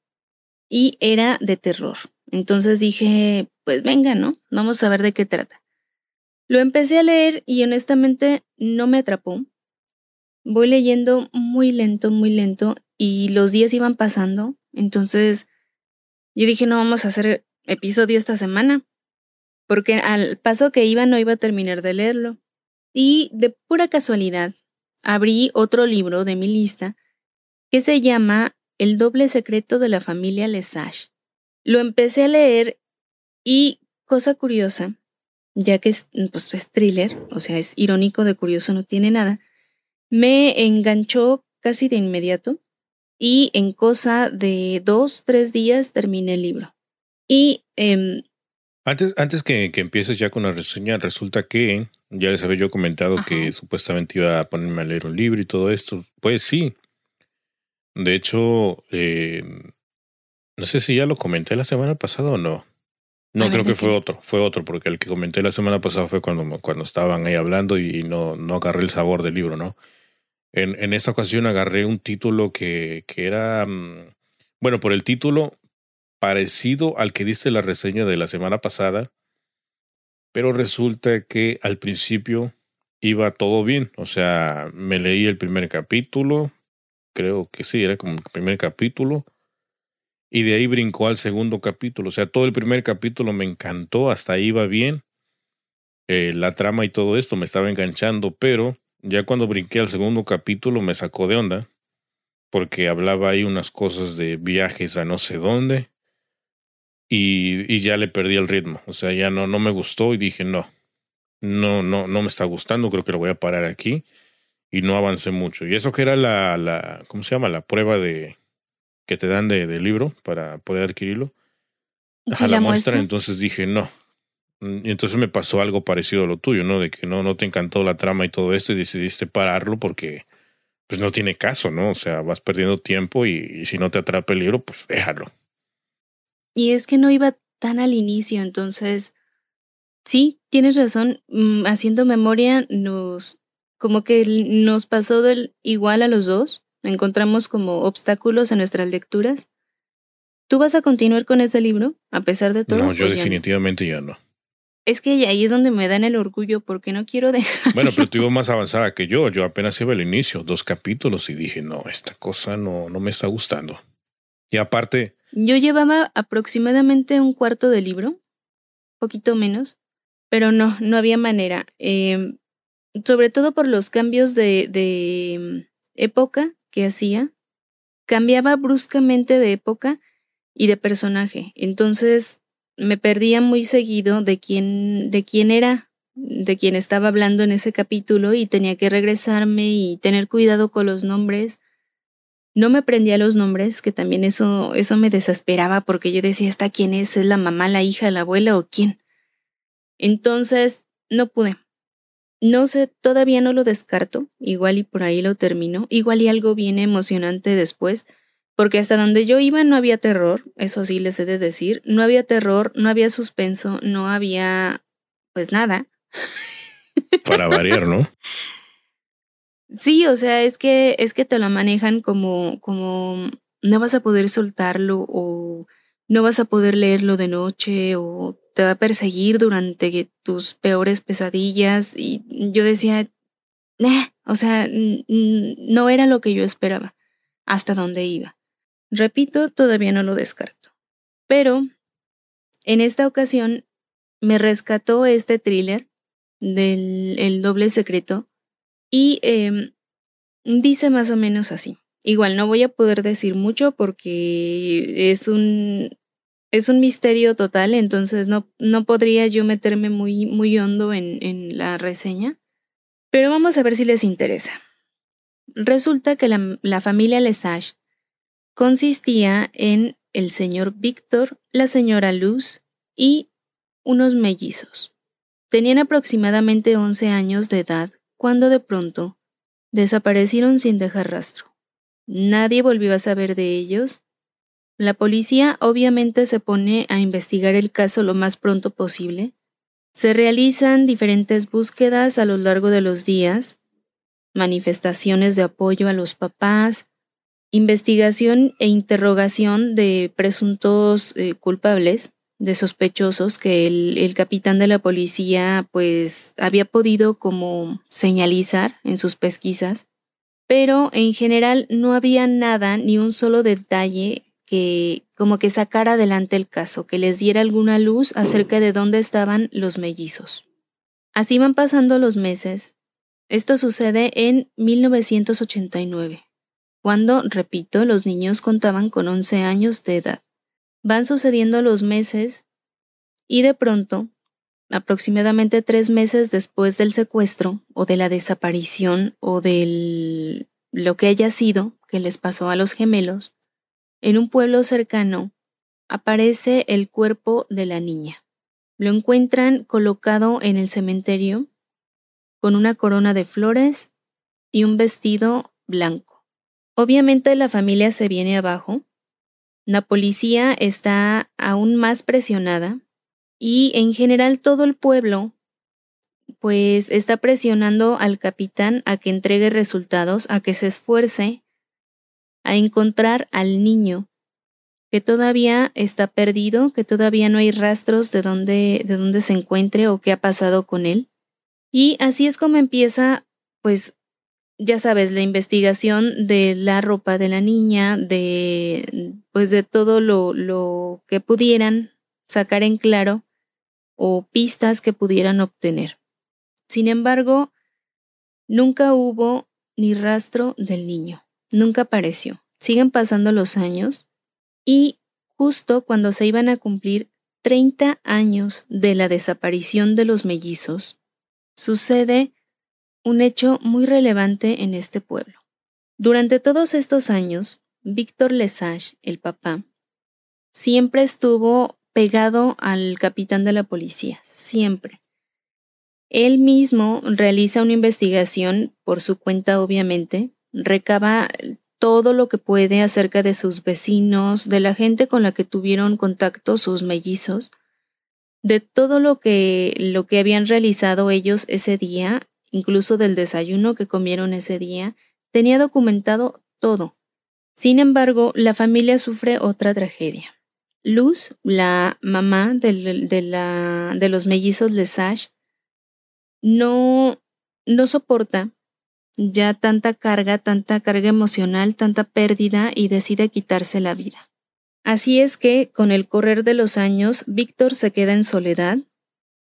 Y era de terror. Entonces dije, pues venga, ¿no? Vamos a ver de qué trata. Lo empecé a leer y honestamente no me atrapó. Voy leyendo muy lento, muy lento y los días iban pasando. Entonces yo dije, no vamos a hacer episodio esta semana porque al paso que iba no iba a terminar de leerlo. Y de pura casualidad, abrí otro libro de mi lista que se llama El doble secreto de la familia Lesage. Lo empecé a leer y, cosa curiosa, ya que es, pues, es thriller, o sea, es irónico de curioso, no tiene nada, me enganchó casi de inmediato y en cosa de dos, tres días terminé el libro. Y eh, antes, antes que, que, empieces ya con la reseña, resulta que ya les había yo comentado que supuestamente iba a ponerme a leer un libro y todo esto. Pues sí. De hecho, eh, no sé si ya lo comenté la semana pasada o no. No, creo que fue otro, fue otro, porque el que comenté la semana pasada fue cuando, cuando estaban ahí hablando y no, no agarré el sabor del libro, ¿no? En, en esta ocasión agarré un título que, que era, mm, bueno, por el título parecido al que dice la reseña de la semana pasada, pero resulta que al principio iba todo bien. O sea, me leí el primer capítulo, creo que sí, era como el primer capítulo, y de ahí brincó al segundo capítulo. O sea, todo el primer capítulo me encantó, hasta ahí iba bien. Eh, la trama y todo esto me estaba enganchando, pero ya cuando brinqué al segundo capítulo me sacó de onda, porque hablaba ahí unas cosas de viajes a no sé dónde y, y, ya le perdí el ritmo. O sea, ya no, no me gustó y dije, no, no, no, no me está gustando, creo que lo voy a parar aquí. Y no avancé mucho. Y eso que era la, la ¿cómo se llama? La prueba de que te dan de, de libro para poder adquirirlo. a la, muestra, entonces dije, no. Y entonces me pasó algo parecido a lo tuyo, ¿no? De que no, no te encantó la trama y todo esto y decidiste pararlo porque pues no tiene caso, ¿no? O sea, vas perdiendo tiempo y, y si no te atrapa el libro, pues déjalo. Y es que no iba tan al inicio, entonces, sí, tienes razón, mm, haciendo memoria nos, como que nos pasó del igual a los dos, encontramos como obstáculos en nuestras lecturas. ¿Tú vas a continuar con ese libro, a pesar de todo? No, yo pues definitivamente ya no. Es que ahí es donde me dan el orgullo porque no quiero dejar. Bueno, pero tú ibas más avanzada que yo. Yo apenas iba al inicio, dos capítulos y dije, no, esta cosa no, no me está gustando. Y aparte, yo llevaba aproximadamente un cuarto de libro, poquito menos, pero no, no había manera. Eh, sobre todo por los cambios de, de mm, época que hacía. Cambiaba bruscamente de época y de personaje. Entonces me perdía muy seguido de quién, de quién era de quien estaba hablando en ese capítulo y tenía que regresarme y tener cuidado con los nombres. No me aprendía los nombres, que también eso, eso me desesperaba porque yo decía, ¿esta quién es? ¿Es la mamá, la hija, la abuela o quién? Entonces, no pude. No sé, todavía no lo descarto, igual y por ahí lo termino, igual y algo viene emocionante después, porque hasta donde yo iba no había terror, eso sí les he de decir, no había terror, no había suspenso, no había pues nada. Para variar, ¿no? Sí, o sea, es que es que te lo manejan como como no vas a poder soltarlo o no vas a poder leerlo de noche o te va a perseguir durante tus peores pesadillas y yo decía, o sea, no era lo que yo esperaba hasta dónde iba. Repito, todavía no lo descarto. Pero en esta ocasión me rescató este thriller del el doble secreto y em, dice más o menos así. Igual no voy a poder decir mucho porque es un es un misterio total, entonces no, no podría yo meterme muy, muy hondo en, en la reseña. Pero vamos a ver si les interesa. Resulta que la, la familia Lesage consistía en el señor Víctor, la señora Luz y unos mellizos. Tenían aproximadamente 11 años de edad cuando de pronto desaparecieron sin dejar rastro. Nadie volvió a saber de ellos. La policía obviamente se pone a investigar el caso lo más pronto posible. Se realizan diferentes búsquedas a lo largo de los días, manifestaciones de apoyo a los papás, investigación e interrogación de presuntos eh, culpables, de sospechosos que el, el, capitán de la policía pues había podido como señalizar en sus pesquisas, pero en general no había nada, ni un solo detalle que como que sacara adelante el caso, que les diera alguna luz acerca de dónde estaban los mellizos. Así van pasando los meses. Esto sucede en 1989 cuando, repito, los niños contaban con 11 años de edad. Van sucediendo los meses y de pronto, aproximadamente tres meses después del secuestro o de la desaparición o de lo que haya sido que les pasó a los gemelos, en un pueblo cercano aparece el cuerpo de la niña. Lo encuentran colocado en el cementerio con una corona de flores y un vestido blanco. Obviamente la familia se viene abajo, la policía está aún más presionada y en general todo el pueblo pues está presionando al capitán a que entregue resultados, a que se esfuerce a encontrar al niño que todavía está perdido, que todavía no hay rastros de dónde, de dónde se encuentre o qué ha pasado con él. Y así es como empieza pues ya sabes, la investigación de la ropa de la niña, de pues de todo lo, lo que pudieran sacar en claro o pistas que pudieran obtener. Sin embargo, nunca hubo ni rastro del niño, nunca apareció. Siguen pasando los años y justo cuando se iban a cumplir 30 años de la desaparición de los mellizos, sucede un hecho muy relevante en este pueblo. Durante todos estos años, Víctor Lesage, el papá, siempre estuvo pegado al capitán de la policía, siempre. Él mismo realiza una investigación por su cuenta, obviamente, recaba todo lo que puede acerca de sus vecinos, de la gente con la que tuvieron contacto sus mellizos, de todo lo que, lo que habían realizado ellos ese día incluso del desayuno que comieron ese día, tenía documentado todo. Sin embargo, la familia sufre otra tragedia. Luz, la mamá de, de, la, de los mellizos Lesage, no, no soporta ya tanta carga, tanta carga emocional, tanta pérdida y decide quitarse la vida. Así es que, con el correr de los años, Víctor se queda en soledad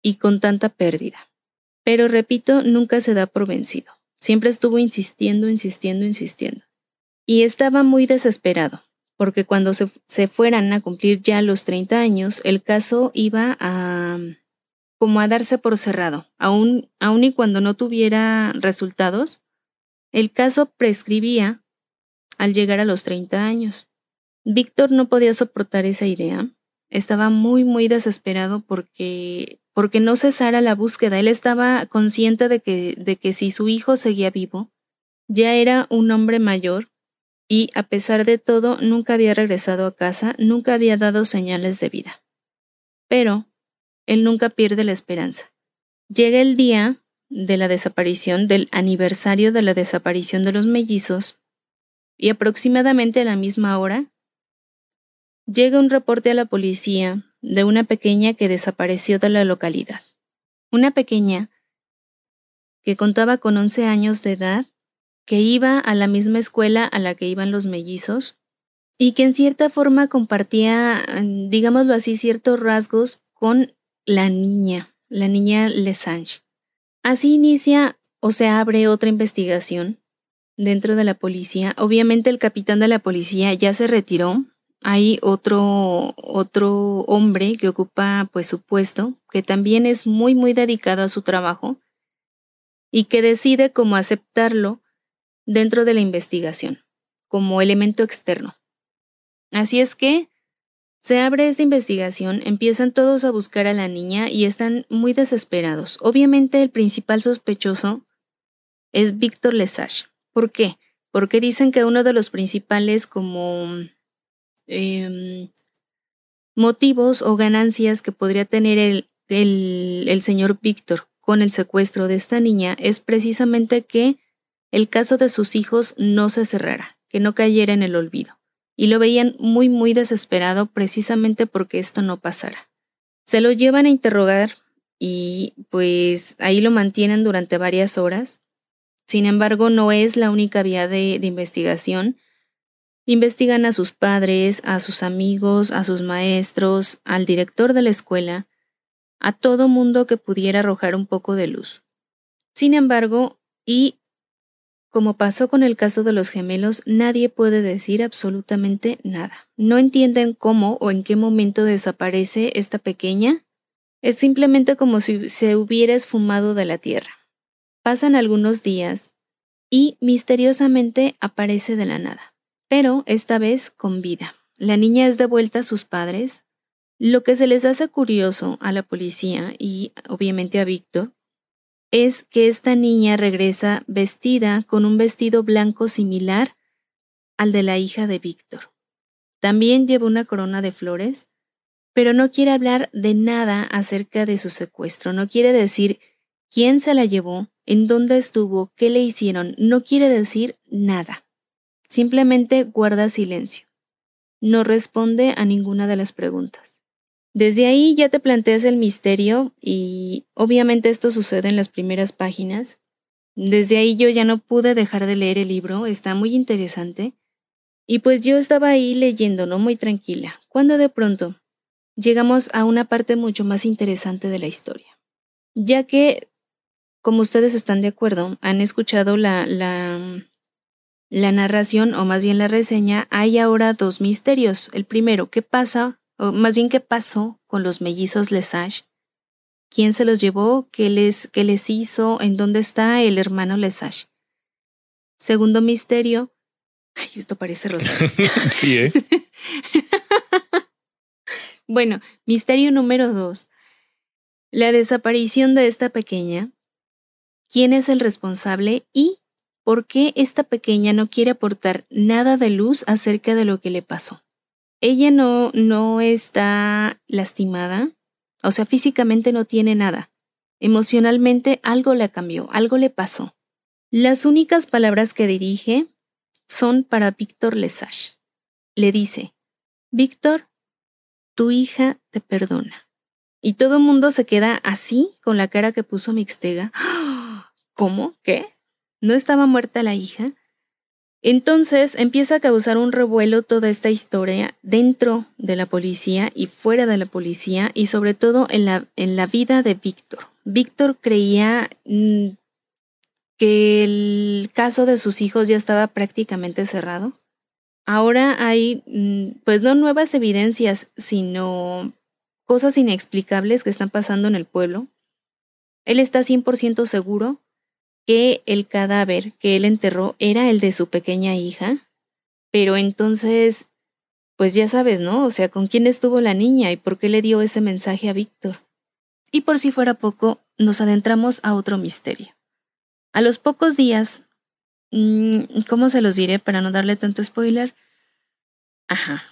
y con tanta pérdida. Pero repito, nunca se da por vencido. Siempre estuvo insistiendo, insistiendo, insistiendo. Y estaba muy desesperado, porque cuando se, fueran a cumplir ya los 30 años, el caso iba a, como a darse por cerrado, aun y cuando no tuviera resultados, el caso prescribía al llegar a los 30 años. Víctor no podía soportar esa idea. Estaba muy, muy desesperado porque, porque no cesara la búsqueda. Él estaba consciente de que, de que si su hijo seguía vivo, ya era un hombre mayor y, a pesar de todo, nunca había regresado a casa, nunca había dado señales de vida. Pero él nunca pierde la esperanza. Llega el día de la desaparición, del aniversario de la desaparición de los mellizos, y aproximadamente a la misma hora, llega un reporte a la policía de una pequeña que desapareció de la localidad. Una pequeña que contaba con 11 años de edad, que iba a la misma escuela a la que iban los mellizos, y que en cierta forma compartía, digámoslo así, ciertos rasgos con la niña, la niña Lesange. Así inicia o se abre otra investigación dentro de la policía. Obviamente el capitán de la policía ya se retiró. Hay otro, otro hombre que ocupa pues su puesto, que también es muy muy dedicado a su trabajo y que decide cómo aceptarlo dentro de la investigación, como elemento externo. Así es que se abre esta investigación, empiezan todos a buscar a la niña y están muy desesperados. Obviamente el principal sospechoso es Víctor Lesage. ¿Por qué? Porque dicen que uno de los principales como em, motivos o ganancias que podría tener el, el señor Víctor con el secuestro de esta niña es precisamente que el caso de sus hijos no se cerrara, que no cayera en el olvido y lo veían muy, muy desesperado precisamente porque esto no pasara. Se lo llevan a interrogar y pues ahí lo mantienen durante varias horas. Sin embargo, no es la única vía de, de investigación. Investigan a sus padres, a sus amigos, a sus maestros, al director de la escuela, a todo mundo que pudiera arrojar un poco de luz. Sin embargo, y como pasó con el caso de los gemelos, nadie puede decir absolutamente nada. No entienden cómo o en qué momento desaparece esta pequeña. Es simplemente como si se hubiera esfumado de la tierra. Pasan algunos días y misteriosamente aparece de la nada, pero esta vez con vida. La niña es devuelta a sus padres. Lo que se les hace curioso a la policía y obviamente a Víctor es que esta niña regresa vestida con un vestido blanco similar al de la hija de Víctor. También lleva una corona de flores, pero no quiere hablar de nada acerca de su secuestro, no quiere decir quién se la llevó, en dónde estuvo, qué le hicieron, no quiere decir nada. Simplemente guarda silencio. No responde a ninguna de las preguntas. Desde ahí ya te planteas el misterio y obviamente esto sucede en las primeras páginas. Desde ahí yo ya no pude dejar de leer el libro, está muy interesante. Y pues yo estaba ahí leyendo, ¿no? Muy tranquila, cuando de pronto llegamos a una parte mucho más interesante de la historia. Ya que, como ustedes están de acuerdo, han escuchado la, la, la narración o más bien la reseña, hay ahora dos misterios. El primero, ¿qué pasa o más bien qué pasó con los mellizos Lesage, quién se los llevó, qué les, qué les hizo, en dónde está el hermano Lesage. Segundo misterio, ay, esto parece rosa. sí, ¿eh? bueno, misterio número dos, la desaparición de esta pequeña, quién es el responsable y por qué esta pequeña no quiere aportar nada de luz acerca de lo que le pasó ella no, no está lastimada, o sea, físicamente no tiene nada. Emocionalmente algo la cambió, algo le pasó. Las únicas palabras que dirige son para Víctor Lesage. Le dice, Víctor, tu hija te perdona. Y todo el mundo se queda así con la cara que puso Mixtega. ¿Cómo? ¿Qué? ¿No estaba muerta la hija? Entonces empieza a causar un revuelo toda esta historia dentro de la policía y fuera de la policía y sobre todo en la, en la vida de Víctor. Víctor creía mm, que el caso de sus hijos ya estaba prácticamente cerrado. Ahora hay, mm, pues no nuevas evidencias, sino cosas inexplicables que están pasando en el pueblo. Él está 100% seguro que el cadáver que él enterró era el de su pequeña hija, pero entonces, pues ya sabes, ¿no? O sea, ¿con quién estuvo la niña y por qué le dio ese mensaje a Víctor? Y por si fuera poco, nos adentramos a otro misterio. A los pocos días, mm, ¿cómo se los diré para no darle tanto spoiler? Ajá,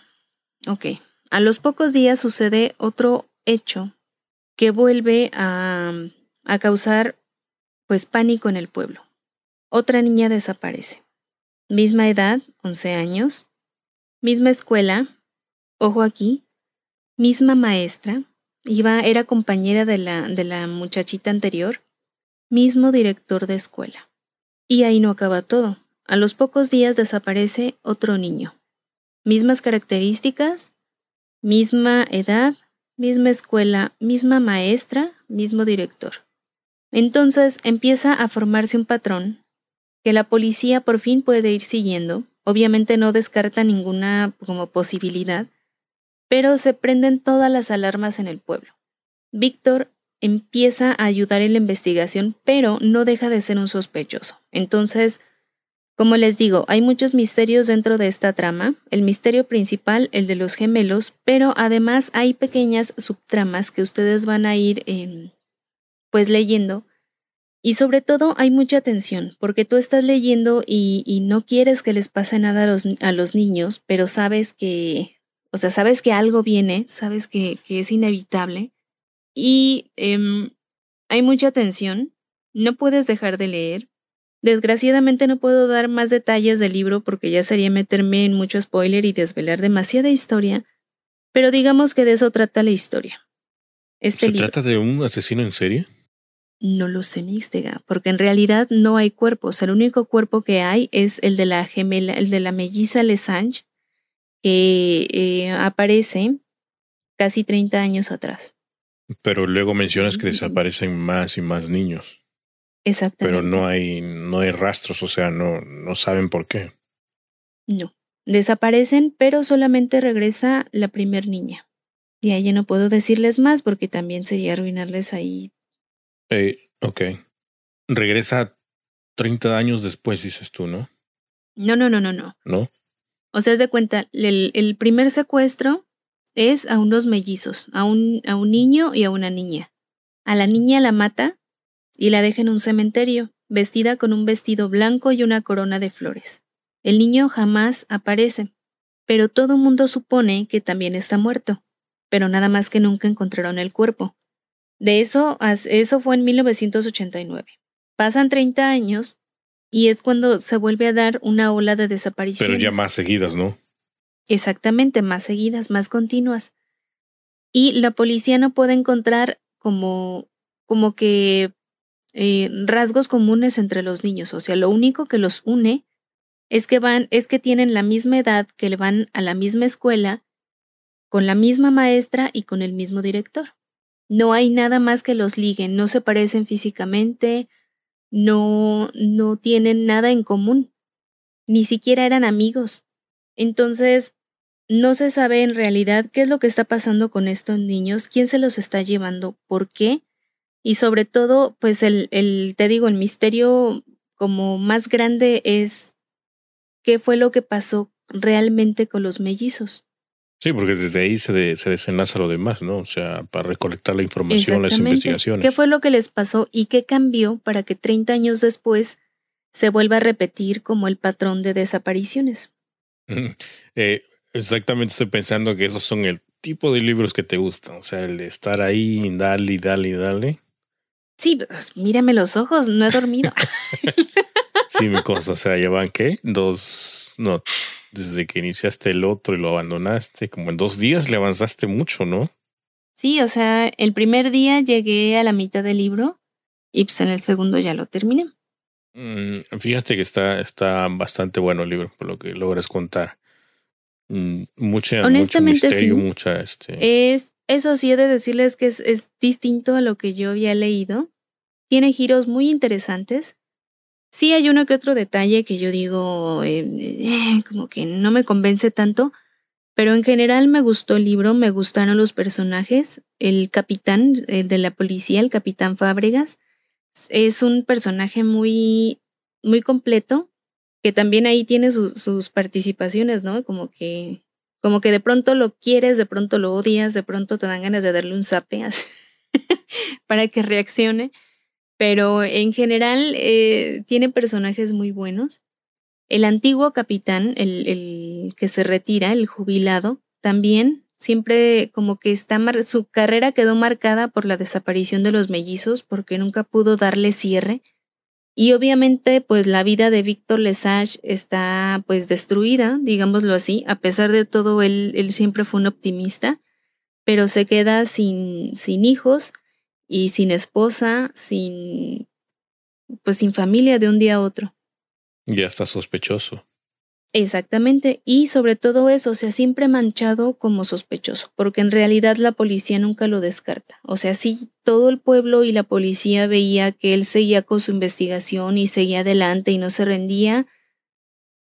ok. A los pocos días sucede otro hecho que vuelve a, a causar pues pánico en el pueblo. Otra niña desaparece. Misma edad, 11 años. Misma escuela, ojo aquí. Misma maestra, iba, era compañera de la, de la muchachita anterior. Mismo director de escuela. Y ahí no acaba todo. A los pocos días desaparece otro niño. Mismas características, misma edad, misma escuela, misma maestra, mismo director. Entonces empieza a formarse un patrón que la policía por fin puede ir siguiendo. Obviamente no descarta ninguna como posibilidad, pero se prenden todas las alarmas en el pueblo. Víctor empieza a ayudar en la investigación, pero no deja de ser un sospechoso. Entonces, como les digo, hay muchos misterios dentro de esta trama. El misterio principal, el de los gemelos, pero además hay pequeñas subtramas que ustedes van a ir em, pues leyendo. Y sobre todo hay mucha tensión, porque tú estás leyendo y, no quieres que les pase nada a los, a los, niños, pero sabes que, o sea, sabes que algo viene, sabes que, que es inevitable. Y em, hay mucha tensión, no puedes dejar de leer. Desgraciadamente no puedo dar más detalles del libro porque ya sería meterme en mucho spoiler y desvelar demasiada historia, pero digamos que de eso trata la historia. Este ¿Se trata de un asesino en serie? No lo sé, místega, porque en realidad no hay cuerpos. El único cuerpo que hay es el de la gemela, el de la melliza Lesange, que eh, aparece casi 30 años atrás. Pero luego mencionas que desaparecen más y más niños. Exactamente. Pero no hay, no hay rastros, o sea, no, no saben por qué. No. Desaparecen, pero solamente regresa la primer niña. Y ahí no puedo decirles más porque también sería arruinarles ahí eh, ok. Regresa 30 años después, dices tú, ¿no? No, no, no, no, no. ¿No? O sea, es de cuenta, el, el, primer secuestro es a unos mellizos, a un, a un niño y a una niña. A la niña la mata y la deja en un cementerio, vestida con un vestido blanco y una corona de flores. El niño jamás aparece, pero todo mundo supone que también está muerto, pero nada más que nunca encontraron el cuerpo. De eso, eso fue en 1989. Pasan 30 años y es cuando se vuelve a dar una ola de desapariciones. Pero ya más seguidas, ¿no? Exactamente, más seguidas, más continuas. Y la policía no puede encontrar como, como que eh, rasgos comunes entre los niños. O sea, lo único que los une es que van, es que tienen la misma edad, que le van a la misma escuela, con la misma maestra y con el mismo director. No hay nada más que los liguen, no se parecen físicamente, no, no tienen nada en común, ni siquiera eran amigos. Entonces, no se sabe en realidad qué es lo que está pasando con estos niños, quién se los está llevando, por qué, y sobre todo, pues el, el te digo, el misterio como más grande es qué fue lo que pasó realmente con los mellizos. Sí, porque desde ahí se, se desenlaza lo demás, ¿no? O sea, para recolectar la información, las investigaciones. ¿Qué fue lo que les pasó y qué cambió para que 30 años después se vuelva a repetir como el patrón de desapariciones? Eh, exactamente, estoy pensando que esos son el tipo de libros que te gustan. O sea, el de estar ahí, dale, dale, dale. Sí, pues, mírame los ojos, no he dormido. sí, mi cosa, o sea, llevan qué? Dos, no, desde que iniciaste el otro y lo abandonaste, como en dos días le avanzaste mucho, ¿no? Sí, o sea, el primer día llegué a la mitad del libro y pues en el segundo ya lo terminé. Mm, fíjate que está, está bastante bueno el libro, por lo que logras contar. Mm, mucha, Honestamente, mucho misterio, sí. mucha este. Es, eso sí he de decirles que es, es distinto a lo que yo había leído. Tiene giros muy interesantes. Sí hay uno que otro detalle que yo digo, eh, eh, como que no me convence tanto, Pero en general me gustó el libro, me gustaron los personajes. El capitán, el de la policía, el capitán Fábregas, es un personaje muy, muy completo, que también ahí tiene sus participaciones, ¿no? Como que, como que de pronto lo quieres, de pronto lo odias, de pronto te dan ganas de darle un zape para que reaccione. Pero en general eh, tiene personajes muy buenos. El antiguo capitán, el, el que se retira, el jubilado, también siempre como que está su carrera quedó marcada por la desaparición de los mellizos porque nunca pudo darle cierre. Y obviamente pues la vida de Víctor Lesage está pues destruida, digámoslo así, a pesar de todo él, él siempre fue un optimista, pero se queda sin, sin hijos y sin esposa, sin pues sin familia de un día a otro. Ya está sospechoso. Exactamente, y sobre todo eso, o sea, siempre manchado como sospechoso, porque en realidad la policía nunca lo descarta. O sea, sí, todo el pueblo y la policía veía que él seguía con su investigación y seguía adelante y no se rendía,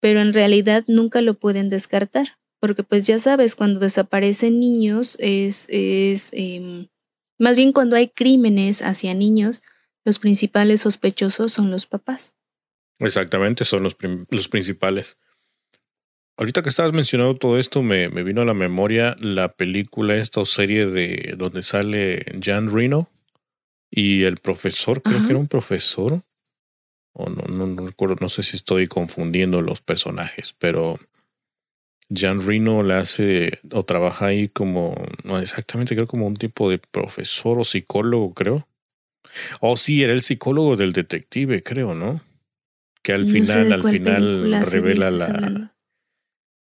pero en realidad nunca lo pueden descartar, porque pues ya sabes, cuando desaparecen niños es, es eh, más bien cuando hay crímenes hacia niños, los principales sospechosos son los papás. Exactamente, son los, los principales. Ahorita que estabas mencionando todo esto, me, me, vino a la memoria la película esta o serie de donde sale Jan Reno y el profesor, creo que era un profesor. O no, no, no, recuerdo, no sé si estoy confundiendo los personajes, pero Jan Reno le hace o trabaja ahí como, no exactamente, creo como un tipo de profesor o psicólogo, creo. Oh, sí, era el psicólogo del detective, creo, ¿no? que al final, al final revela la,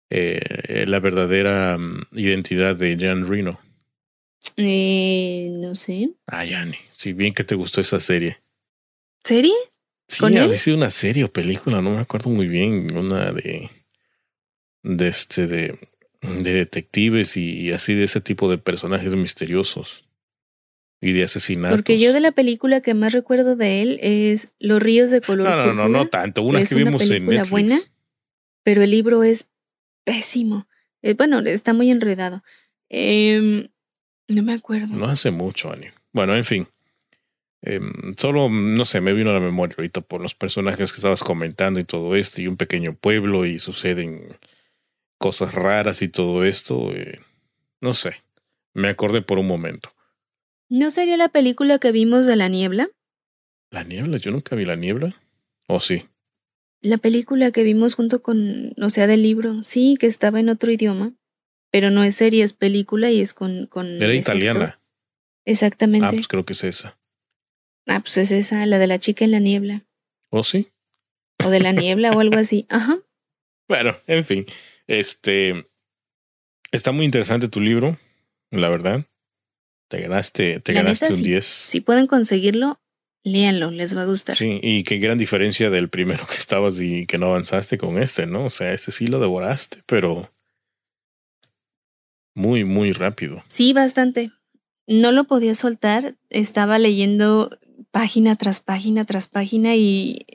eh, la verdadera mm, identidad de Jan Reno. Eh, no sé. Ah, Yanni, si bien que te gustó esa serie. ¿Serie? Sí, había sido una serie o película, no me acuerdo muy bien, una de de este de, de detectives y así de ese tipo de personajes misteriosos y de asesinatos. Porque yo de la película que más recuerdo de él es Los ríos de color No, no, no, no tanto. Una que vimos en Netflix. buena, pero el libro es pésimo. Eh, bueno, está muy enredado. Eh, no me acuerdo. No hace mucho, Ani. Bueno, en fin. Eh, solo, no sé, me vino a la memoria ahorita por los personajes que estabas comentando y todo esto, y un pequeño pueblo y suceden cosas raras y todo esto. Eh, no sé, me acordé por un momento. ¿No sería la película que vimos de la niebla? ¿La niebla? Yo nunca vi la niebla. ¿O sí? La película que vimos junto con, o sea, del libro, sí, que estaba en otro idioma, pero no es serie, es película y es con... con Era italiana. Exactamente. Ah, pues creo que es esa. Ah, pues es esa, la de la chica en la niebla. ¿O sí? O de la niebla o algo así. Ajá. Bueno, en fin. Este. Está muy interesante tu libro, la verdad. Te ganaste, te ganaste un 10. Si pueden conseguirlo, léanlo, les va a gustar. Sí, y qué gran diferencia del primero que estabas y que no avanzaste con este, ¿no? O sea, este sí lo devoraste, pero muy, muy rápido. Sí, bastante. No lo podía soltar, estaba leyendo página tras página tras página y,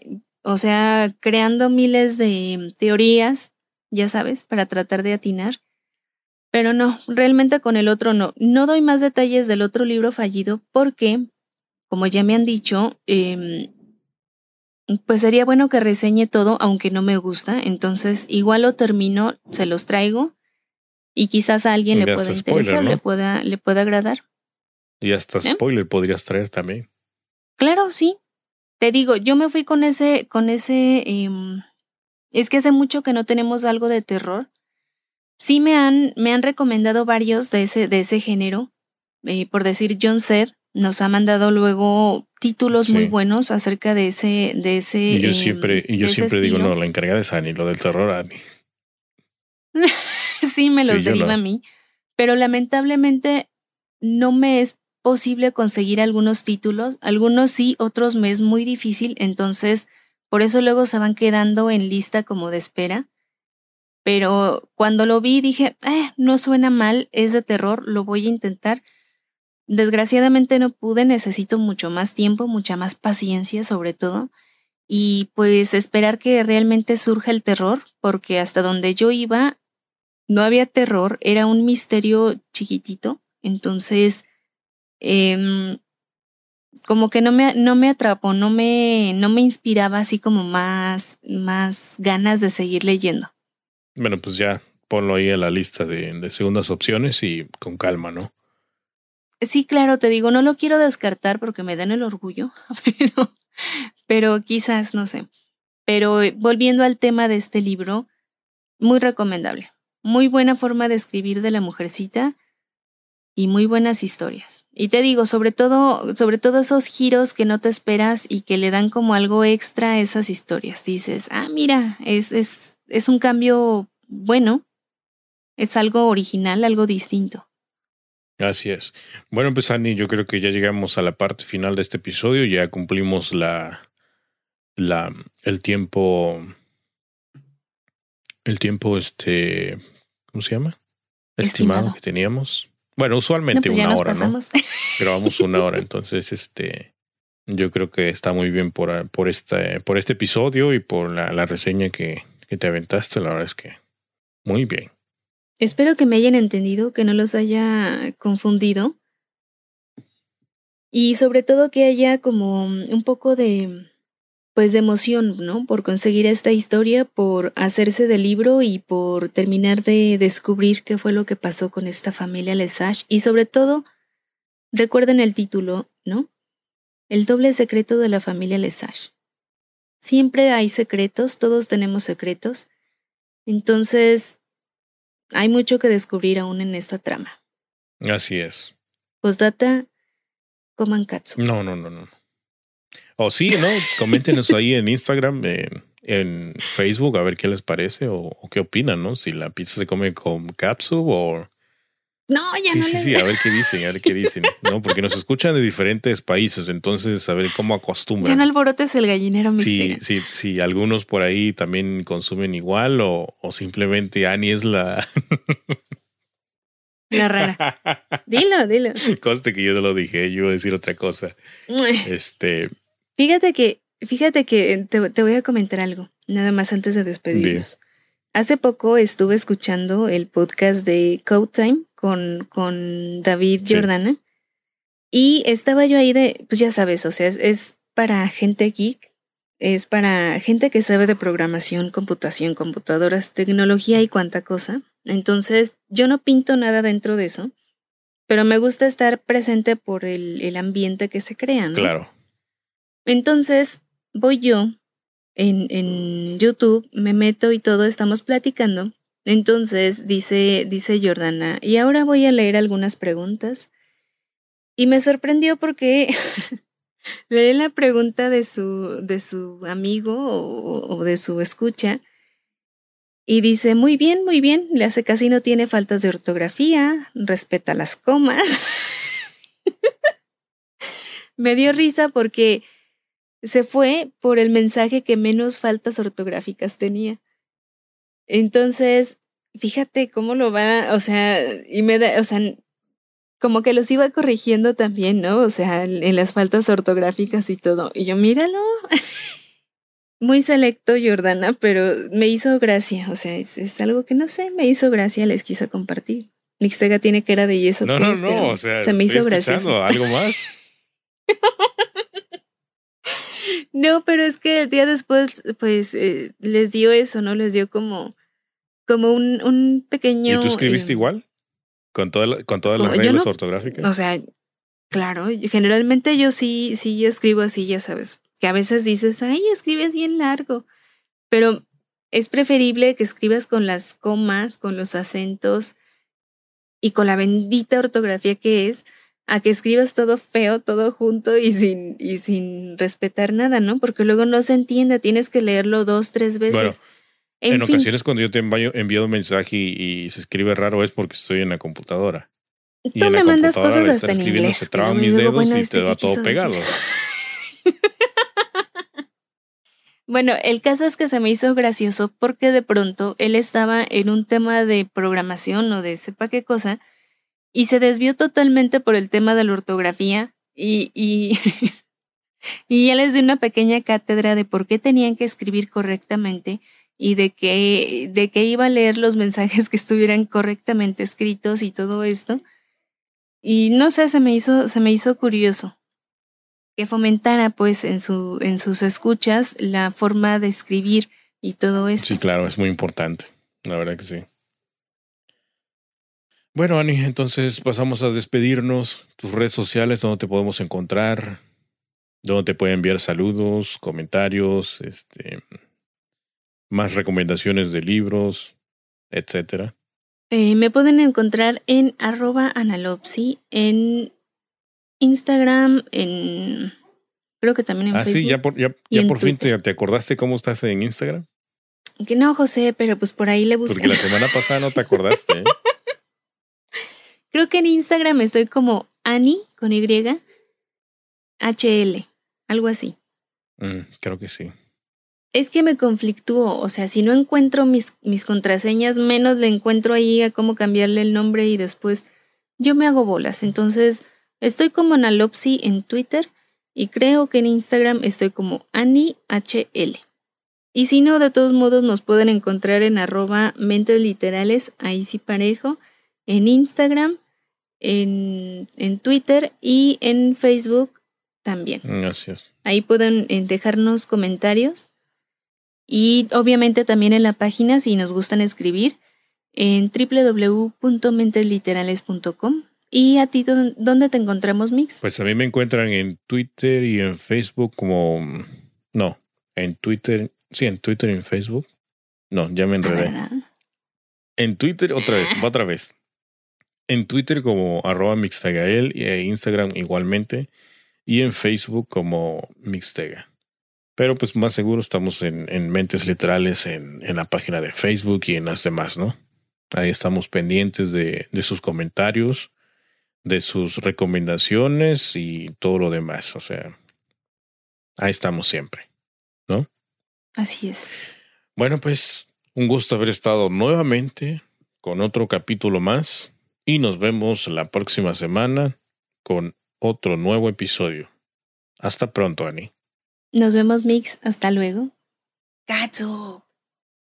o sea, creando miles de teorías, ya sabes, para tratar de atinar. Pero no, realmente con el otro no. No doy más detalles del otro libro fallido porque, como ya me han dicho, eh, pues sería bueno que reseñe todo, aunque no me gusta. Entonces, igual lo termino, se los traigo y quizás a alguien le pueda interesar, le, pueda, le pueda agradar. Y hasta ¿Eh? spoiler podrías traer también. Claro, sí. Te digo, yo me fui con ese, con ese, eh, es que hace mucho que no tenemos algo de terror Sí me han, me han recomendado varios de ese, de ese género. Eh, por decir, John Sed nos ha mandado luego títulos muy buenos acerca de ese, de ese. Y yo siempre, y yo siempre digo, no, la encargada es Annie, lo del terror, Annie. sí, me los deriva a mí. Pero lamentablemente no me es posible conseguir algunos títulos. Algunos sí, otros me es muy difícil. Entonces, por eso luego se van quedando en lista como de espera pero cuando lo vi dije, eh, no suena mal, es de terror, lo voy a intentar. Desgraciadamente no pude, necesito mucho más tiempo, mucha más paciencia sobre todo, y pues esperar que realmente surja el terror, porque hasta donde yo iba, no había terror, era un misterio chiquitito, entonces em, como que no me, no me atrapó, no me, no me inspiraba así como más, más ganas de seguir leyendo. Bueno, pues ya ponlo ahí en la lista de, de segundas opciones y con calma, ¿no? Sí, claro, te digo, no lo quiero descartar porque me dan el orgullo, pero, pero quizás, no sé. Pero eh, volviendo al tema de este libro, muy recomendable. Muy buena forma de escribir de la mujercita y muy buenas historias. Y te digo, sobre todo, sobre todo esos giros que no te esperas y que le dan como algo extra a esas historias. Dices, ah, mira, es, es, es un cambio bueno, es algo original, algo distinto. Así es. Bueno, pues Ani, yo creo que ya llegamos a la parte final de este episodio, ya cumplimos la, la, el tiempo, el tiempo, este, ¿cómo se llama? Estimado, que teníamos. Bueno, usualmente pues una hora, ¿no? Grabamos una hora, entonces, este, yo creo que está muy bien por, por, este, por este episodio y por la, la reseña que, que te aventaste. La verdad es que muy bien. Espero que me hayan entendido, que no los haya confundido. Y sobre todo que haya como un poco de pues de emoción, ¿no? Por conseguir esta historia, por hacerse del libro y por terminar de descubrir qué fue lo que pasó con esta familia Lesage y sobre todo recuerden el título, ¿no? El doble secreto de la familia Lesage. Siempre hay secretos, todos tenemos secretos. Entonces, hay mucho que descubrir aún en esta trama. Así es. Postdata, coman katsu. No, no, no, no. O sí, ¿no? Coméntenos ahí en Instagram, en, Facebook, a ver qué les parece o, qué opinan, ¿no? Si la pizza se come con katsu o... No, ya sí, no. Sí, sí, a ver qué dicen, a ver qué dicen, ¿no? Porque nos escuchan de diferentes países, entonces a ver cómo acostumbran. Ya no alborotes el gallinero misterio. Sí, sí, sí, algunos por ahí también consumen igual o, o simplemente Ani es la... La rara. Dilo, dilo. Conste que yo no lo dije, yo iba a decir otra cosa. Este, Fíjate que, fíjate que te, voy a comentar algo, nada más antes de despedirnos. Hace poco estuve escuchando el podcast de Code Time con, con David Jordana y estaba yo ahí de, pues ya sabes, o sea, es, para gente geek, es para gente que sabe de programación, computación, computadoras, tecnología y cuánta cosa. Entonces, yo no pinto nada dentro de eso, pero me gusta estar presente por el, el ambiente que se crea, ¿no? Claro. Entonces voy yo en, en YouTube, me meto y todo, estamos platicando. Entonces dice, dice Jordana, y ahora voy a leer algunas preguntas. Y me sorprendió porque leí la pregunta de su, de su amigo o, o, de su escucha. Y dice, muy bien, muy bien, le hace casi no tiene faltas de ortografía, respeta las comas. me dio risa porque se fue por el mensaje que menos faltas ortográficas tenía. Entonces, fíjate cómo lo va, o sea, y me da, o sea, como que los iba corrigiendo también, ¿no? O sea, en las faltas ortográficas y todo. Y yo, míralo. Muy selecto, Jordana, pero me hizo gracia. O sea, es, algo que no sé, me hizo gracia, les quiso compartir. Nixtega tiene que era de yeso. No, no, no, o sea, se me hizo gracioso. ¿Algo más? No, pero es que el día después, pues, eh, les dio eso, ¿no? Les dio como, como un, un pequeño. ¿Y tú escribiste em, igual? ¿Con, toda con todas las reglas ortográficas? O sea, claro, generalmente yo sí, sí escribo así, ya sabes. Que a veces dices, ay, escribes bien largo. Pero es preferible que escribas con las comas, con los acentos y con la bendita ortografía que es, a que escribas todo feo, todo junto y sin, y sin respetar nada, ¿no? Porque luego no se entiende, tienes que leerlo dos, tres veces. en, ocasiones cuando yo te envío, envío un mensaje y, se escribe raro es porque estoy en la computadora. Tú me mandas cosas hasta en inglés. Se traban mis dedos y te va todo pegado. bueno, el caso es que se me hizo gracioso porque de pronto él estaba en un tema de programación o de sepa qué cosa y se desvió totalmente por el tema de la ortografía y, y, y ya les di una pequeña cátedra de por qué tenían que escribir correctamente y de que, de que iba a leer los mensajes que estuvieran correctamente escritos y todo esto. Y no sé, se me hizo, se me hizo curioso que fomentara pues en, su, en sus escuchas la forma de escribir y todo eso. Sí, claro, es muy importante, la verdad que sí. Bueno, Ani, entonces pasamos a despedirnos. Tus redes sociales, donde te podemos encontrar, donde te pueden enviar saludos, comentarios, este, más recomendaciones de libros, etcétera. Eh, me pueden encontrar en arroba analopsi, en Instagram, en creo que también en ah, Facebook. sí, ya por, ya, ya por fin te, te, acordaste cómo estás en Instagram. Que no, José, pero pues por ahí le busqué. Porque la semana pasada no te acordaste. ¿eh? creo que en Instagram estoy como Ani con Y, HL, algo así. Mm, creo que sí. Es que me conflictúo, o sea, si no encuentro mis, mis contraseñas, menos le encuentro ahí a cómo cambiarle el nombre y después yo me hago bolas. Entonces, estoy como Analopsy en Twitter y creo que en Instagram estoy como AniHL. Y si no, de todos modos nos pueden encontrar en arroba mentes literales, ahí sí parejo, en Instagram, en, en Twitter y en Facebook también. Gracias. Ahí pueden eh, dejarnos comentarios y obviamente también en la página si nos gustan escribir en www.mentesliterales.com. ¿Y a ti dónde te encontramos, Mix? Pues a mí me encuentran en Twitter y en Facebook como... No, en Twitter, sí, en Twitter y en Facebook. No, ya me enredé. En Twitter, otra vez, otra vez. En Twitter como arroba mixtagael y en Instagram igualmente. Y en Facebook como mixtega. Pero pues más seguro estamos en, en Mentes Literales en, en, la página de Facebook y en las demás, ¿no? Ahí estamos pendientes de, de sus comentarios, de sus recomendaciones y todo lo demás. O sea, ahí estamos siempre, ¿no? Así es. Bueno, pues un gusto haber estado nuevamente con otro capítulo más y nos vemos la próxima semana con otro nuevo episodio. Hasta pronto, Ani. Nos vemos, Mix. Hasta luego. Katsu.